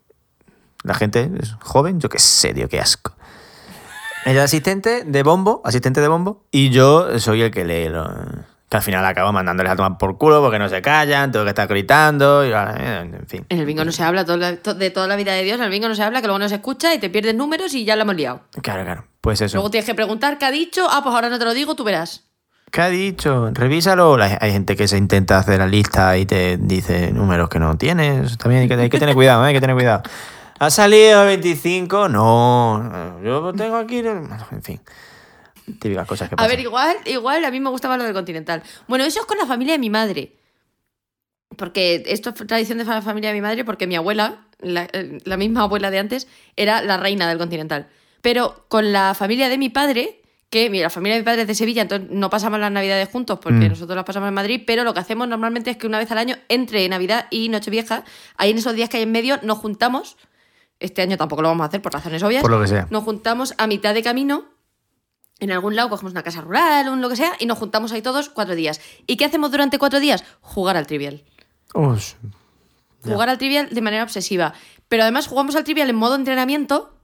La gente es joven, yo qué sé, tío, qué asco. Ella es asistente de bombo, asistente de bombo, y yo soy el que lee. lo- que al final acabo mandándoles a tomar por culo porque no se callan, tengo que estar gritando, y, en fin. En el bingo no se habla todo la- to- de toda la vida de Dios, en el bingo no se habla, que luego no se escucha y te pierdes números y ya lo hemos liado. Claro, claro. Pues eso. Luego tienes que preguntar qué ha dicho, ah, pues ahora no te lo digo, tú verás. ¿Qué ha dicho? Revísalo. Hay gente que se intenta hacer la lista y te dice números que no tienes. También hay que, hay que tener cuidado, ¿eh? hay que tener cuidado. ¿Ha salido 25? No. Yo tengo aquí. En fin. Típicas cosas que A pasan. ver, igual, igual a mí me gustaba lo del continental. Bueno, eso es con la familia de mi madre. Porque esto es tradición de la familia de mi madre, porque mi abuela, la, eh, la misma abuela de antes, era la reina del continental. Pero con la familia de mi padre, que mira, la familia de mi padre es de Sevilla, entonces no pasamos las navidades juntos porque Mm. nosotros las pasamos en Madrid, pero lo que hacemos normalmente es que una vez al año, entre Navidad y Nochevieja, ahí en esos días que hay en medio, nos juntamos. Este año tampoco lo vamos a hacer por razones obvias. Por lo que sea. Nos juntamos a mitad de camino en algún lado cogemos una casa rural, un lo que sea, y nos juntamos ahí todos cuatro días. ¿Y qué hacemos durante cuatro días? Jugar al trivial. Jugar al trivial de manera obsesiva. Pero además jugamos al trivial en modo entrenamiento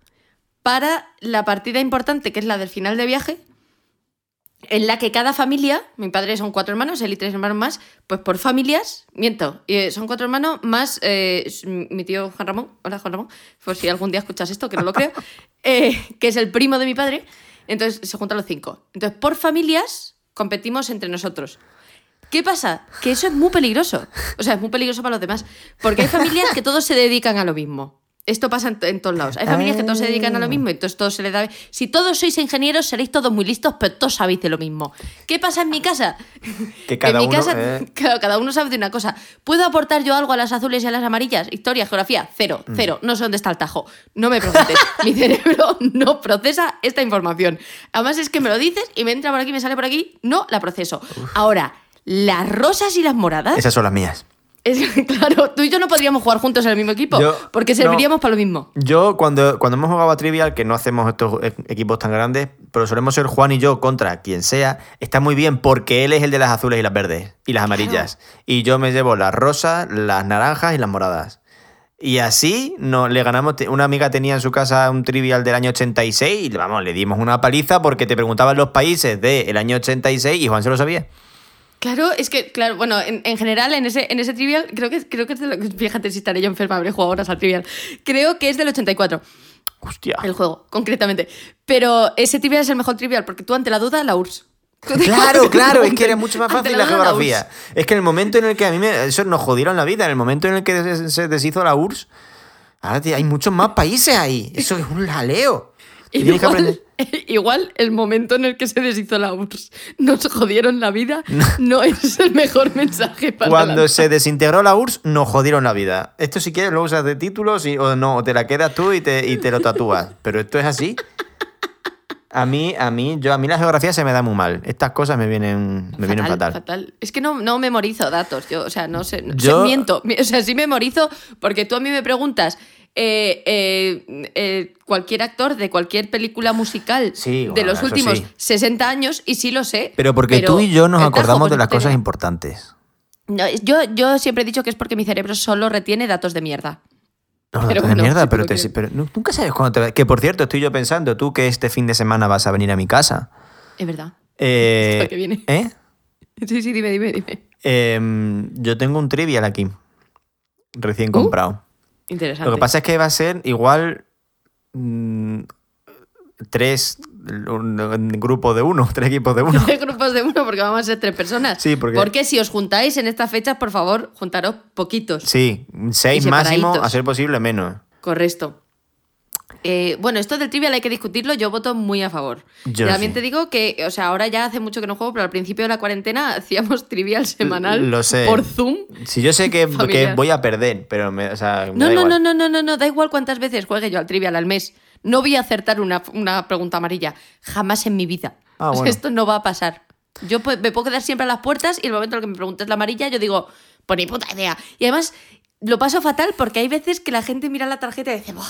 para la partida importante, que es la del final de viaje, en la que cada familia, mi padre son cuatro hermanos, él y tres hermanos más, pues por familias, miento, eh, son cuatro hermanos más eh, mi tío Juan Ramón, hola Juan Ramón, por si algún día escuchas esto, que no lo creo, eh, que es el primo de mi padre, entonces se juntan los cinco. Entonces, por familias competimos entre nosotros. ¿Qué pasa? Que eso es muy peligroso. O sea, es muy peligroso para los demás. Porque hay familias que todos se dedican a lo mismo. Esto pasa en, en todos lados. Hay familias que todos se dedican a lo mismo y entonces todos se les da... Si todos sois ingenieros, seréis todos muy listos, pero todos sabéis de lo mismo. ¿Qué pasa en mi casa? Que cada en mi uno, casa, eh. claro, cada uno sabe de una cosa. ¿Puedo aportar yo algo a las azules y a las amarillas? Historia, geografía, cero, Mm. cero. No sé dónde está el tajo. No me preguntes. Mi cerebro no procesa esta información. Además es que me lo dices y me entra por aquí, me sale por aquí, no la proceso. Ahora, las rosas y las moradas... Esas son las mías. Es, claro, tú y yo no podríamos jugar juntos en el mismo equipo, Yo- porque no. serviríamos para lo mismo. Yo, cuando, cuando hemos jugado a Trivial, que no hacemos estos e- equipos tan grandes, pero solemos ser Juan y yo contra quien sea, está muy bien porque él es el de las azules y las verdes y las amarillas. Y yo me llevo las rosas, las naranjas y las moradas. Y así no, le ganamos. Una amiga tenía en su casa un trivial del año 86 y vamos, le dimos una paliza porque te preguntaban los países del año 86 y Juan se lo sabía. Claro, es que, claro, bueno, en, en general, en ese, en ese trivial, creo que, creo que es de lo Fíjate si estaré yo enferma, habré jugado horas al trivial. Creo que es del 84, Hostia. el juego, concretamente. Pero ese trivial es el mejor trivial, porque tú ante la duda, la URSS. Claro, claro, es que era mucho más fácil la la duda, la geografía. Es que en el momento en el que a mí me, eso nos jodieron la vida, en el momento en el que se, deshizo la URSS, ahora hay muchos más países ahí. Eso es un jaleo. Igual, igual el momento en el que se deshizo la URSS nos jodieron la vida no es el mejor mensaje para Cuando la- se desintegró la URSS, nos jodieron la vida. Esto si quieres lo usas de títulos y, o no, o te la quedas tú y te, y te lo tatúas. Pero esto es así. A mí, a mí, yo, a mí la geografía se me da muy mal. Estas cosas me vienen, me vienen fatal. Es que no, no memorizo datos, yo, o sea, no sé, no- Yo- miento, Mi- o sea, sí memorizo porque tú a mí me preguntas eh, eh, eh, cualquier actor de cualquier película musical Sí, de los últimos sí. 60 años y sí lo sé. Pero porque tú y yo nos acordamos de las cosas importantes. No, yo, yo siempre he dicho que es porque mi cerebro solo retiene datos de mierda. No, Pero bueno, mierda, sí, pero, te- nunca sabes cuándo te Que por cierto, estoy yo pensando, tú que este fin de semana vas a venir a mi casa. Es verdad. Eh, que viene. ¿eh? Sí, sí, dime, dime, dime. Em, yo tengo un trivial aquí. Recién Uh, comprado. Interesante. Lo que pasa es que va a ser igual. mm, tres. Un, un grupo de uno, tres equipos de uno. de grupos de uno porque vamos a ser tres personas. Sí, porque- si os juntáis en estas fechas, por favor, juntaros poquitos. Sí, seis máximo, a ser posible menos. Correcto. Eh, bueno, esto del trivial hay que discutirlo, yo voto muy a favor. Yo También sí. te digo que, o sea, ahora ya hace mucho que no juego, pero al principio de la cuarentena hacíamos trivial semanal Lo sé. por Zoom. Si yo sé que, voy a perder, pero me, o sea, me No, da no, igual. no, no, no, no, no, da igual cuántas veces juegue yo al trivial al mes. No voy a acertar una, una pregunta amarilla. Jamás en mi vida. Ah, O sea, bueno. Esto no va a pasar. Yo pu- me puedo quedar siempre a las puertas y el momento en el que me preguntes la amarilla, yo digo, por ni puta idea. Y además, lo paso fatal porque hay veces que la gente mira la tarjeta y dice, ¡buah!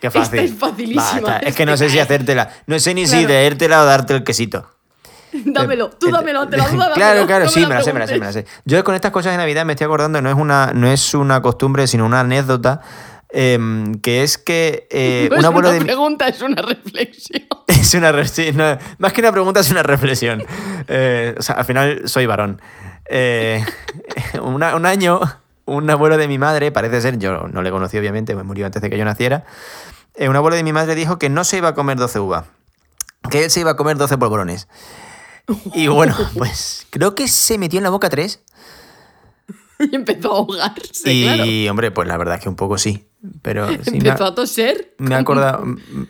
Qué fácil. Esta es facilísima. Es que no sé si cae". hacértela. No sé ni si leértela o darte el quesito. Dámelo, tú dámelo, te la duda. Claro, claro, no sí, me la sé, me la sé, me la sé. Yo con estas cosas de Navidad me estoy acordando, no es una, no es una costumbre, sino una anécdota, em, que es que eh, No un es una de pregunta, es una reflexión. Es una re- sí, no, más que una pregunta, es una reflexión. Eh, o sea, al final soy varón. Eh, una- un año, un abuelo de mi madre, parece ser, yo no le conocí obviamente, me murió antes de que yo naciera. eh, un abuelo de mi madre dijo que no se iba a comer 12 uvas, que él se iba a comer 12 polvorones. Y bueno, pues creo que se metió en la boca tres. Y empezó a ahogarse, y claro. hombre, pues la verdad es que un poco sí. Pero sí, ha- Empezó a toser. me he acordado,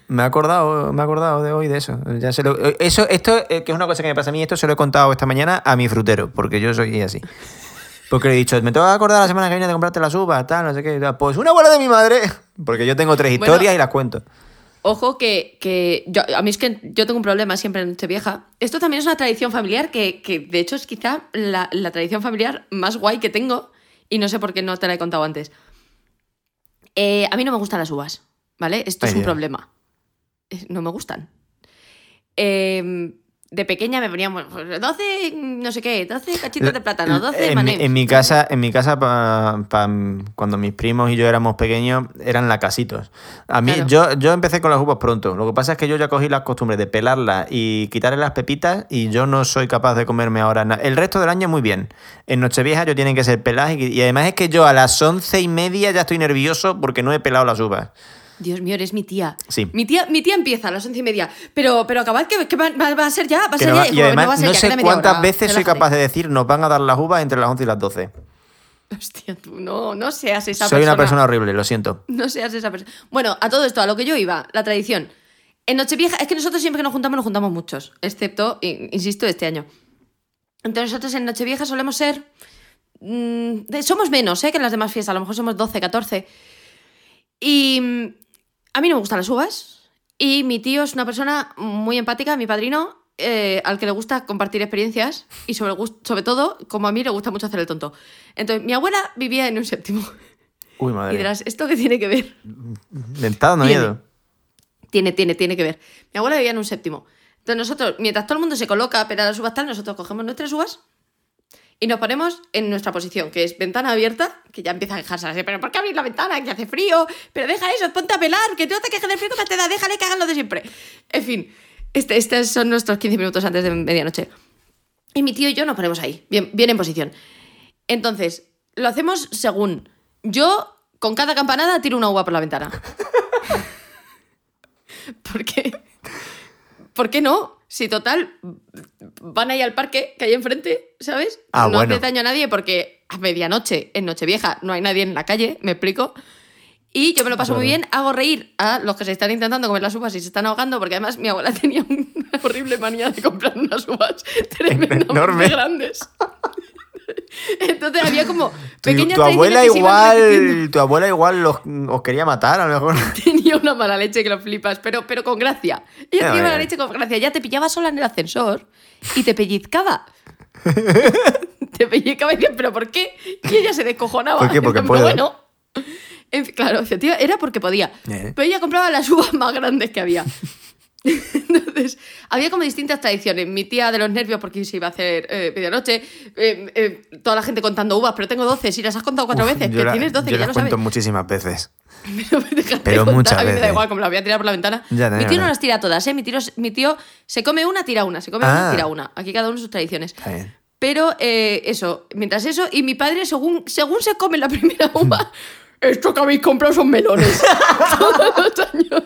me he acordado, me he acordado de hoy de eso. Ya se lo- eso, esto, eh, que es una cosa que me pasa a mí, esto se lo he contado esta mañana a mi frutero, porque yo soy así. Porque le he dicho, me tengo que acordar la semana que viene de comprarte las uvas, tal, no sé qué. tal. Pues una abuela de mi madre, porque yo tengo tres Bueno. historias y las cuento. Ojo que, que yo, a mí es que yo tengo un problema siempre en Nochevieja. Esto también es una tradición familiar que, que de hecho es quizá la, la tradición familiar más guay que tengo y no sé por qué no te la he contado antes. Eh, a mí no me gustan las uvas, ¿vale? Esto Ay, es un Dios. problema. Eh, No me gustan. Eh, de pequeña me ponían bueno, pues, 12, no sé qué, 12 cachitos de plátano, 12 en, mi, en mi casa, en mi casa pa- pa- cuando mis primos y yo éramos pequeños, eran lacasitos. A mí, Claro. yo, yo empecé con las uvas pronto. Lo que pasa es que yo ya cogí las costumbres de pelarlas y quitarle las pepitas y yo no soy capaz de comerme ahora nada. El resto del año muy bien. En Nochevieja yo tienen que ser peladas y, y además es que yo a las once y media ya estoy nervioso porque no he pelado las uvas. Dios mío, eres mi tía. Sí. Mi tía, mi tía empieza a las once y media. Pero, pero acabad que, que va, a ser ya, va a ser no ya. Y además va a ser no ya, sé cuántas hora, veces soy capaz de decir nos van a dar las uvas entre las 11 y las 12. Hostia, tú no, no seas esa Soy persona. una persona horrible, lo siento. No seas esa persona. Bueno, a todo esto, a lo que yo iba, la tradición. En Nochevieja, es que nosotros siempre que nos juntamos, nos juntamos muchos, excepto, insisto, este año. Entonces nosotros en Nochevieja solemos ser... mm, somos menos, ¿eh? Que en las demás fiestas, a lo mejor somos 12, 14. Y a mí no me gustan las uvas. Y mi tío es una persona muy empática, mi padrino, eh, al que le gusta compartir experiencias y sobre, todo, como a mí, le gusta mucho hacer el tonto. Entonces, mi abuela vivía en un séptimo. Uy, Y madre. dirás, ¿esto qué tiene que ver? Me está dando Tiene. miedo. Tiene, tiene, tiene que ver. Mi abuela vivía en un séptimo. Entonces nosotros, mientras todo el mundo se coloca a pelar las uvas tal, nosotros cogemos nuestras uvas y nos ponemos en nuestra posición, que es ventana abierta, que ya empieza a quejarse así, pero ¿por qué abrir la ventana? Que hace frío, pero deja eso, ponte a pelar, que no te quejes del frío que te da, déjale que hagan lo de siempre. En fin, este, estos son nuestros 15 minutos antes de medianoche. Y mi tío y yo nos ponemos ahí, bien, bien en posición. Entonces, lo hacemos según yo, con cada campanada, tiro una uva por la ventana. ¿Por qué? ¿Por qué no? Si total, van ahí al parque que hay enfrente, ¿sabes? Ah, no bueno. hace daño a nadie porque a medianoche, en Nochevieja, no hay nadie en la calle, me explico. Y yo me lo paso muy bien, hago reír a los que se están intentando comer las uvas y se están ahogando, porque además mi abuela tenía una horrible manía de comprar unas uvas tremendamente Enorme. grandes. Entonces había como Tu, pequeñas tu tradiciones abuela igual, tu abuela igual los, os quería matar, a lo mejor. Tenía una mala leche que lo flipas, pero, pero con gracia. Ella Ya tenía mala leche con gracia. Ya te pillaba sola en el ascensor y te pellizcaba. te pellizcaba y decía, ¿pero por qué? Y ella se descojonaba. ¿Por qué? Porque puedo. Bueno. En fin, claro, era porque podía. Eh. Pero ella compraba las uvas más grandes que había. Entonces, había como distintas tradiciones. Mi tía de los nervios porque se iba a hacer eh, medianoche. eh, eh, toda la gente contando uvas, pero tengo 12. Si las has contado cuatro Uf, veces, que la- tienes 12, yo que ya las lo cuento sabes. muchísimas veces. Pero, Pero contar, muchas A mí me da igual, como la voy a tirar por la ventana. Ya, mi ya, tío ya. no las tira todas, ¿eh? Mi tío, mi tío se come una, tira una. Se come Ah. una, tira una. Aquí cada uno sus tradiciones. Está bien. Pero eh, eso, mientras eso, y mi padre, según, según se come la primera uva, esto que habéis comprado son melones. Todos los años.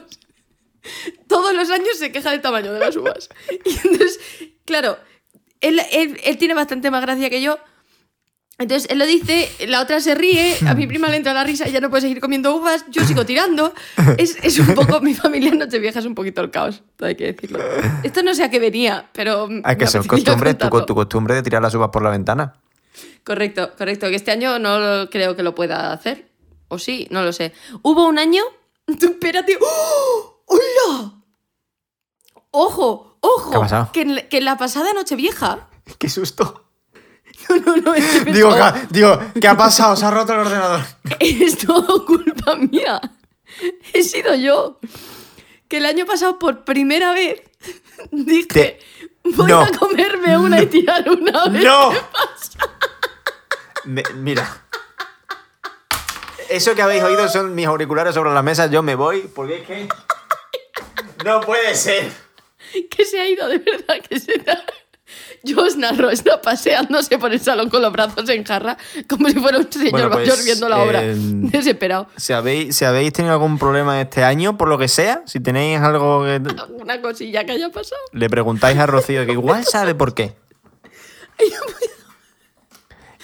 Todos los años se queja del tamaño de las uvas. Y entonces, claro, él, él- él tiene bastante más gracia que yo. Entonces él lo dice, la otra se ríe, a mi prima le entra la risa, ella no puede seguir comiendo uvas, yo sigo tirando. Es, es un poco, mi familia en Nochevieja es un poquito el caos, todo hay que decirlo. Esto no sé a qué venía, pero. Hay que me ser costumbre, tu, costumbre de tirar las uvas por la ventana. Correcto, correcto. Que este año no creo que lo pueda hacer. O sí, no lo sé. Hubo un año. Tú espérate. ¡Oh! ¡Hola! ¡Ojo! ¡Ojo! ¿Qué ha pasado? Que en, la- que en la pasada Nochevieja. ¡Qué susto! No, no, no. Es, que me- Digo, digo, ¿qué ha pasado? Se ha roto el ordenador. es todo culpa mía. He sido yo. Que el año pasado, por primera vez, dije. Te- Voy No. a comerme una y tirar una. a ver ¡No! qué pasa". Me- mira. Eso que habéis oído son mis auriculares sobre la mesa. Yo me voy porque es que. No puede ser. que se ha ido, de verdad, que se ha... Yo os narro, está paseándose por el salón con los brazos en jarra, como si fuera un señor Bueno, pues, mayor viendo la obra. eh, Desesperado. Si habéis, si habéis tenido algún problema este año, por lo que sea, si tenéis algo que. Una cosilla que haya pasado. Le preguntáis a Rocío, que igual sabe por qué.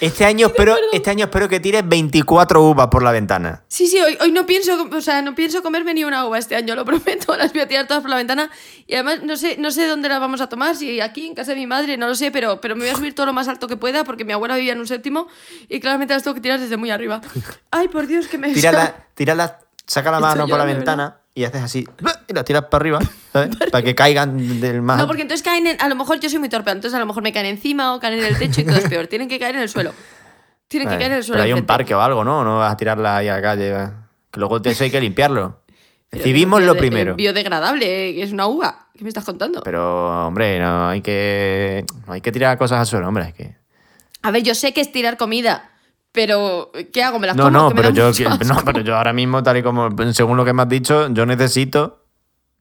Este año espero, este año espero que tires 24 uvas por la ventana. Sí, sí, hoy, hoy no pienso, o sea, no pienso comerme ni una uva este año, lo prometo, las voy a tirar todas por la ventana. Y además no sé, no sé dónde las vamos a tomar, si aquí en casa de mi madre, no lo sé, pero, pero me voy a subir todo lo más alto que pueda porque mi abuela vivía en un séptimo y claramente las tengo que tirar desde muy arriba. Ay, por Dios, que me... Tírala, tírala, saca la mano por la ventana y haces así y las tiras para arriba, ¿sabes? Para que caigan del más. No, porque entonces caen en, a lo mejor yo soy muy torpe, entonces a lo mejor me caen encima o caen en el techo y todo es peor. Tienen que caer en el suelo. Tienen que caer en el suelo. Pero hay un parque o algo, ¿no? No vas a tirarla ahí a la calle. Que luego eso hay que limpiarlo. Pero Recibimos es lo primero. es biodegradable, eh, es una uva. ¿Qué me estás contando? Pero, hombre, no hay que. No hay que tirar cosas al suelo, hombre. hay que... A ver, yo sé que es tirar comida, pero ¿qué hago? ¿Me las No, como? no, pero yo, no, pero yo ahora mismo, tal y como, según lo que me has dicho, yo necesito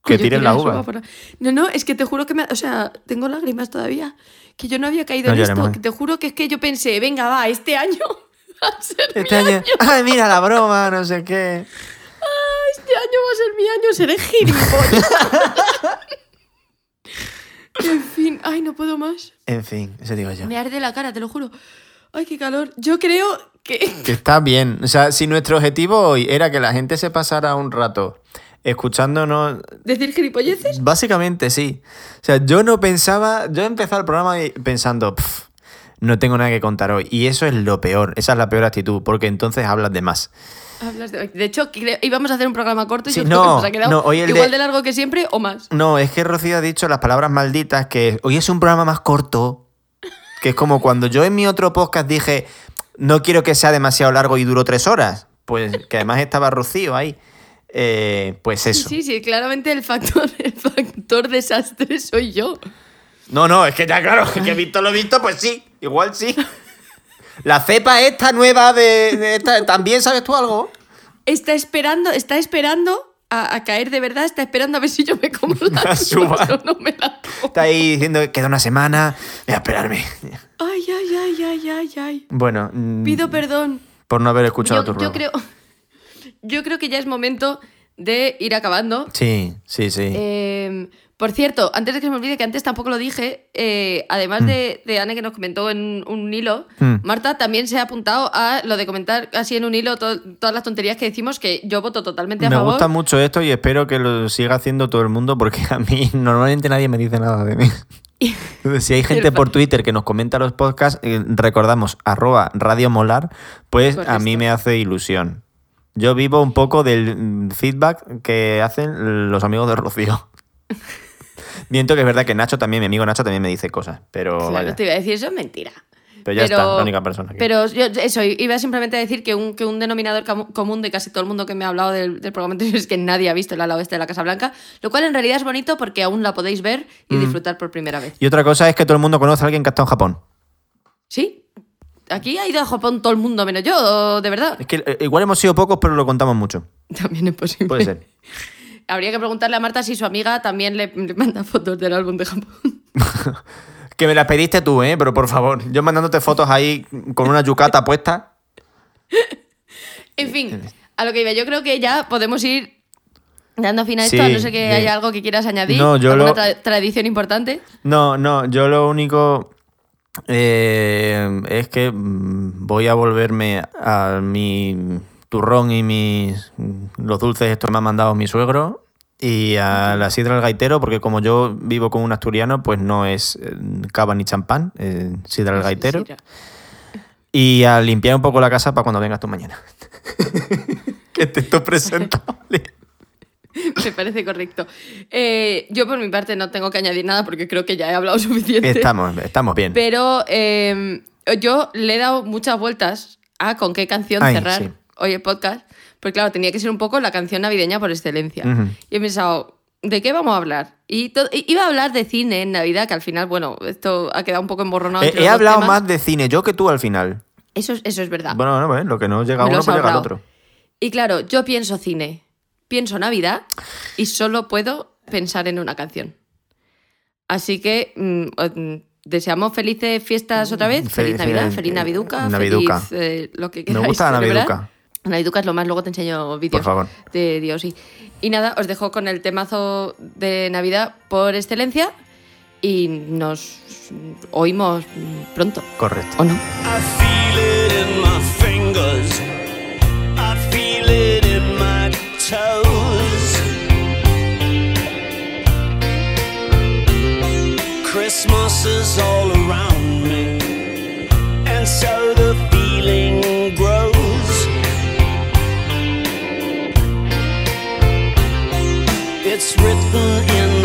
que Coño, tiren la uva. por- No, no, es que te juro que me... O sea, tengo lágrimas todavía. Que yo no había caído No en esto. Que te juro que es que yo pensé, venga, va, este año va a ser Este mi año. año. Ay, mira la broma, no sé qué. Este año va a ser mi año, seré gilipollas. en fin, ay, no puedo más. En fin, eso digo yo. Me arde la cara, te lo juro. Ay, qué calor. Yo creo que... Que está bien. O sea, si nuestro objetivo hoy era que la gente se pasara un rato escuchándonos. ¿Decir gilipolleces? Básicamente sí. O sea, yo no pensaba. Yo he empezado el programa pensando. "Pff, no tengo nada que contar hoy. Y eso es lo peor. Esa es la peor actitud. Porque entonces hablas de más. Hablas de... de hecho, íbamos a hacer un programa corto y Sí, yo creo que no, nos ha quedado no, hoy el igual de- de... largo que siempre o más. No, es que Rocío ha dicho las palabras malditas que hoy es un programa más corto. Que es como cuando yo en mi otro podcast dije, no quiero que sea demasiado largo y duró tres horas. Pues que además estaba Rocío ahí. Eh, pues eso. Sí, sí, claramente el factor, el factor desastre soy yo. No, no, es que ya claro, es que visto lo visto, pues sí, igual sí. La cepa esta nueva de, de esta, ¿también sabes tú algo? Está esperando, está esperando a, a caer de verdad, está esperando a ver si yo me como la o no me la como. Está ahí diciendo que queda una semana, voy a esperarme. Ay, ay, ay, ay, ay, ay. Bueno, mm, Pido perdón. por no haber escuchado Yo, tu yo creo, yo creo que ya es momento de ir acabando. Sí, sí, sí. Eh, Por cierto, antes de que se me olvide, que antes tampoco lo dije, eh, además de, de Anne que nos comentó en un hilo, Mm. Marta también se ha apuntado a lo de comentar así en un hilo to- todas las tonterías que decimos, que yo voto totalmente a Me favor. gusta mucho esto y espero que lo siga haciendo todo el mundo porque a mí normalmente nadie me dice nada de mí. Si hay gente por Twitter que nos comenta los podcasts, eh, recordamos arroba Radio Molar, pues a mí me hace ilusión. Yo vivo un poco del mm, feedback que hacen los amigos de Rocío. Miento que es verdad que Nacho también, mi amigo Nacho también me dice cosas, pero Claro, vaya. te iba a decir, eso es mentira. Pero ya está, la única persona que- Pero yo, eso, iba simplemente a decir que un, que un denominador común de casi todo el mundo que me ha hablado del, del programa anterior es que nadie ha visto el ala oeste de la Casa Blanca, lo cual en realidad es bonito porque aún la podéis ver y Mm. disfrutar por primera vez. Y otra cosa es que todo el mundo conoce a alguien que ha estado en Japón. ¿Sí? Aquí ha ido a Japón todo el mundo, menos yo, de verdad. Es que eh, igual hemos sido pocos, pero lo contamos mucho. También es posible. Puede ser. Habría que preguntarle a Marta si su amiga también le, le manda fotos del álbum de Japón. Que me las pediste tú, ¿eh? Pero por favor, yo mandándote fotos ahí con una yucata puesta. En fin, a lo que iba, yo creo que ya podemos ir dando fin a esto, Sí, a no ser que haya algo que quieras añadir. No, yo alguna lo- tra- tradición importante. No, no, yo lo único eh, es que mm, voy a volverme a mi turrón y mis los dulces estos que me ha mandado mi suegro y a la sidra del gaitero porque como yo vivo con un asturiano pues no es eh, cava ni champán, eh, sidra del gaitero Sí, y a limpiar un poco la casa para cuando vengas tú mañana. que te estoy presentable. Me parece correcto. Eh, yo por mi parte no tengo que añadir nada porque creo que ya he hablado suficiente. Estamos, estamos bien. Pero eh, yo le he dado muchas vueltas a con qué canción Ay, cerrar sí. Hoy el podcast. Porque claro, tenía que ser un poco la canción navideña por excelencia. Y he pensado, ¿de qué vamos a hablar? Y iba a hablar de cine en Navidad, que al final, bueno, esto ha quedado un poco emborronado. He, hablado temas. más de cine yo que tú al final. Eso, es- eso es verdad. Bueno, no, eh, lo que no llega a Me uno, pues llega al otro. Y claro, yo pienso cine, pienso Navidad y solo puedo pensar en una canción. Así que mm, mm, deseamos felices fiestas otra vez, Fe- feliz Navidad, fe- feliz Naviduca, Naviduca. feliz eh, lo que Me queráis. gusta la. Naviduca. Naviduca es lo más, luego te enseño vídeos Por favor. de Dios. Y, y nada, os dejo con el temazo de Navidad por excelencia y nos oímos pronto, Correcto. ¿o no? I feel it in my fingers. I feel it in my toes. Christmas is all around me, and so It's written in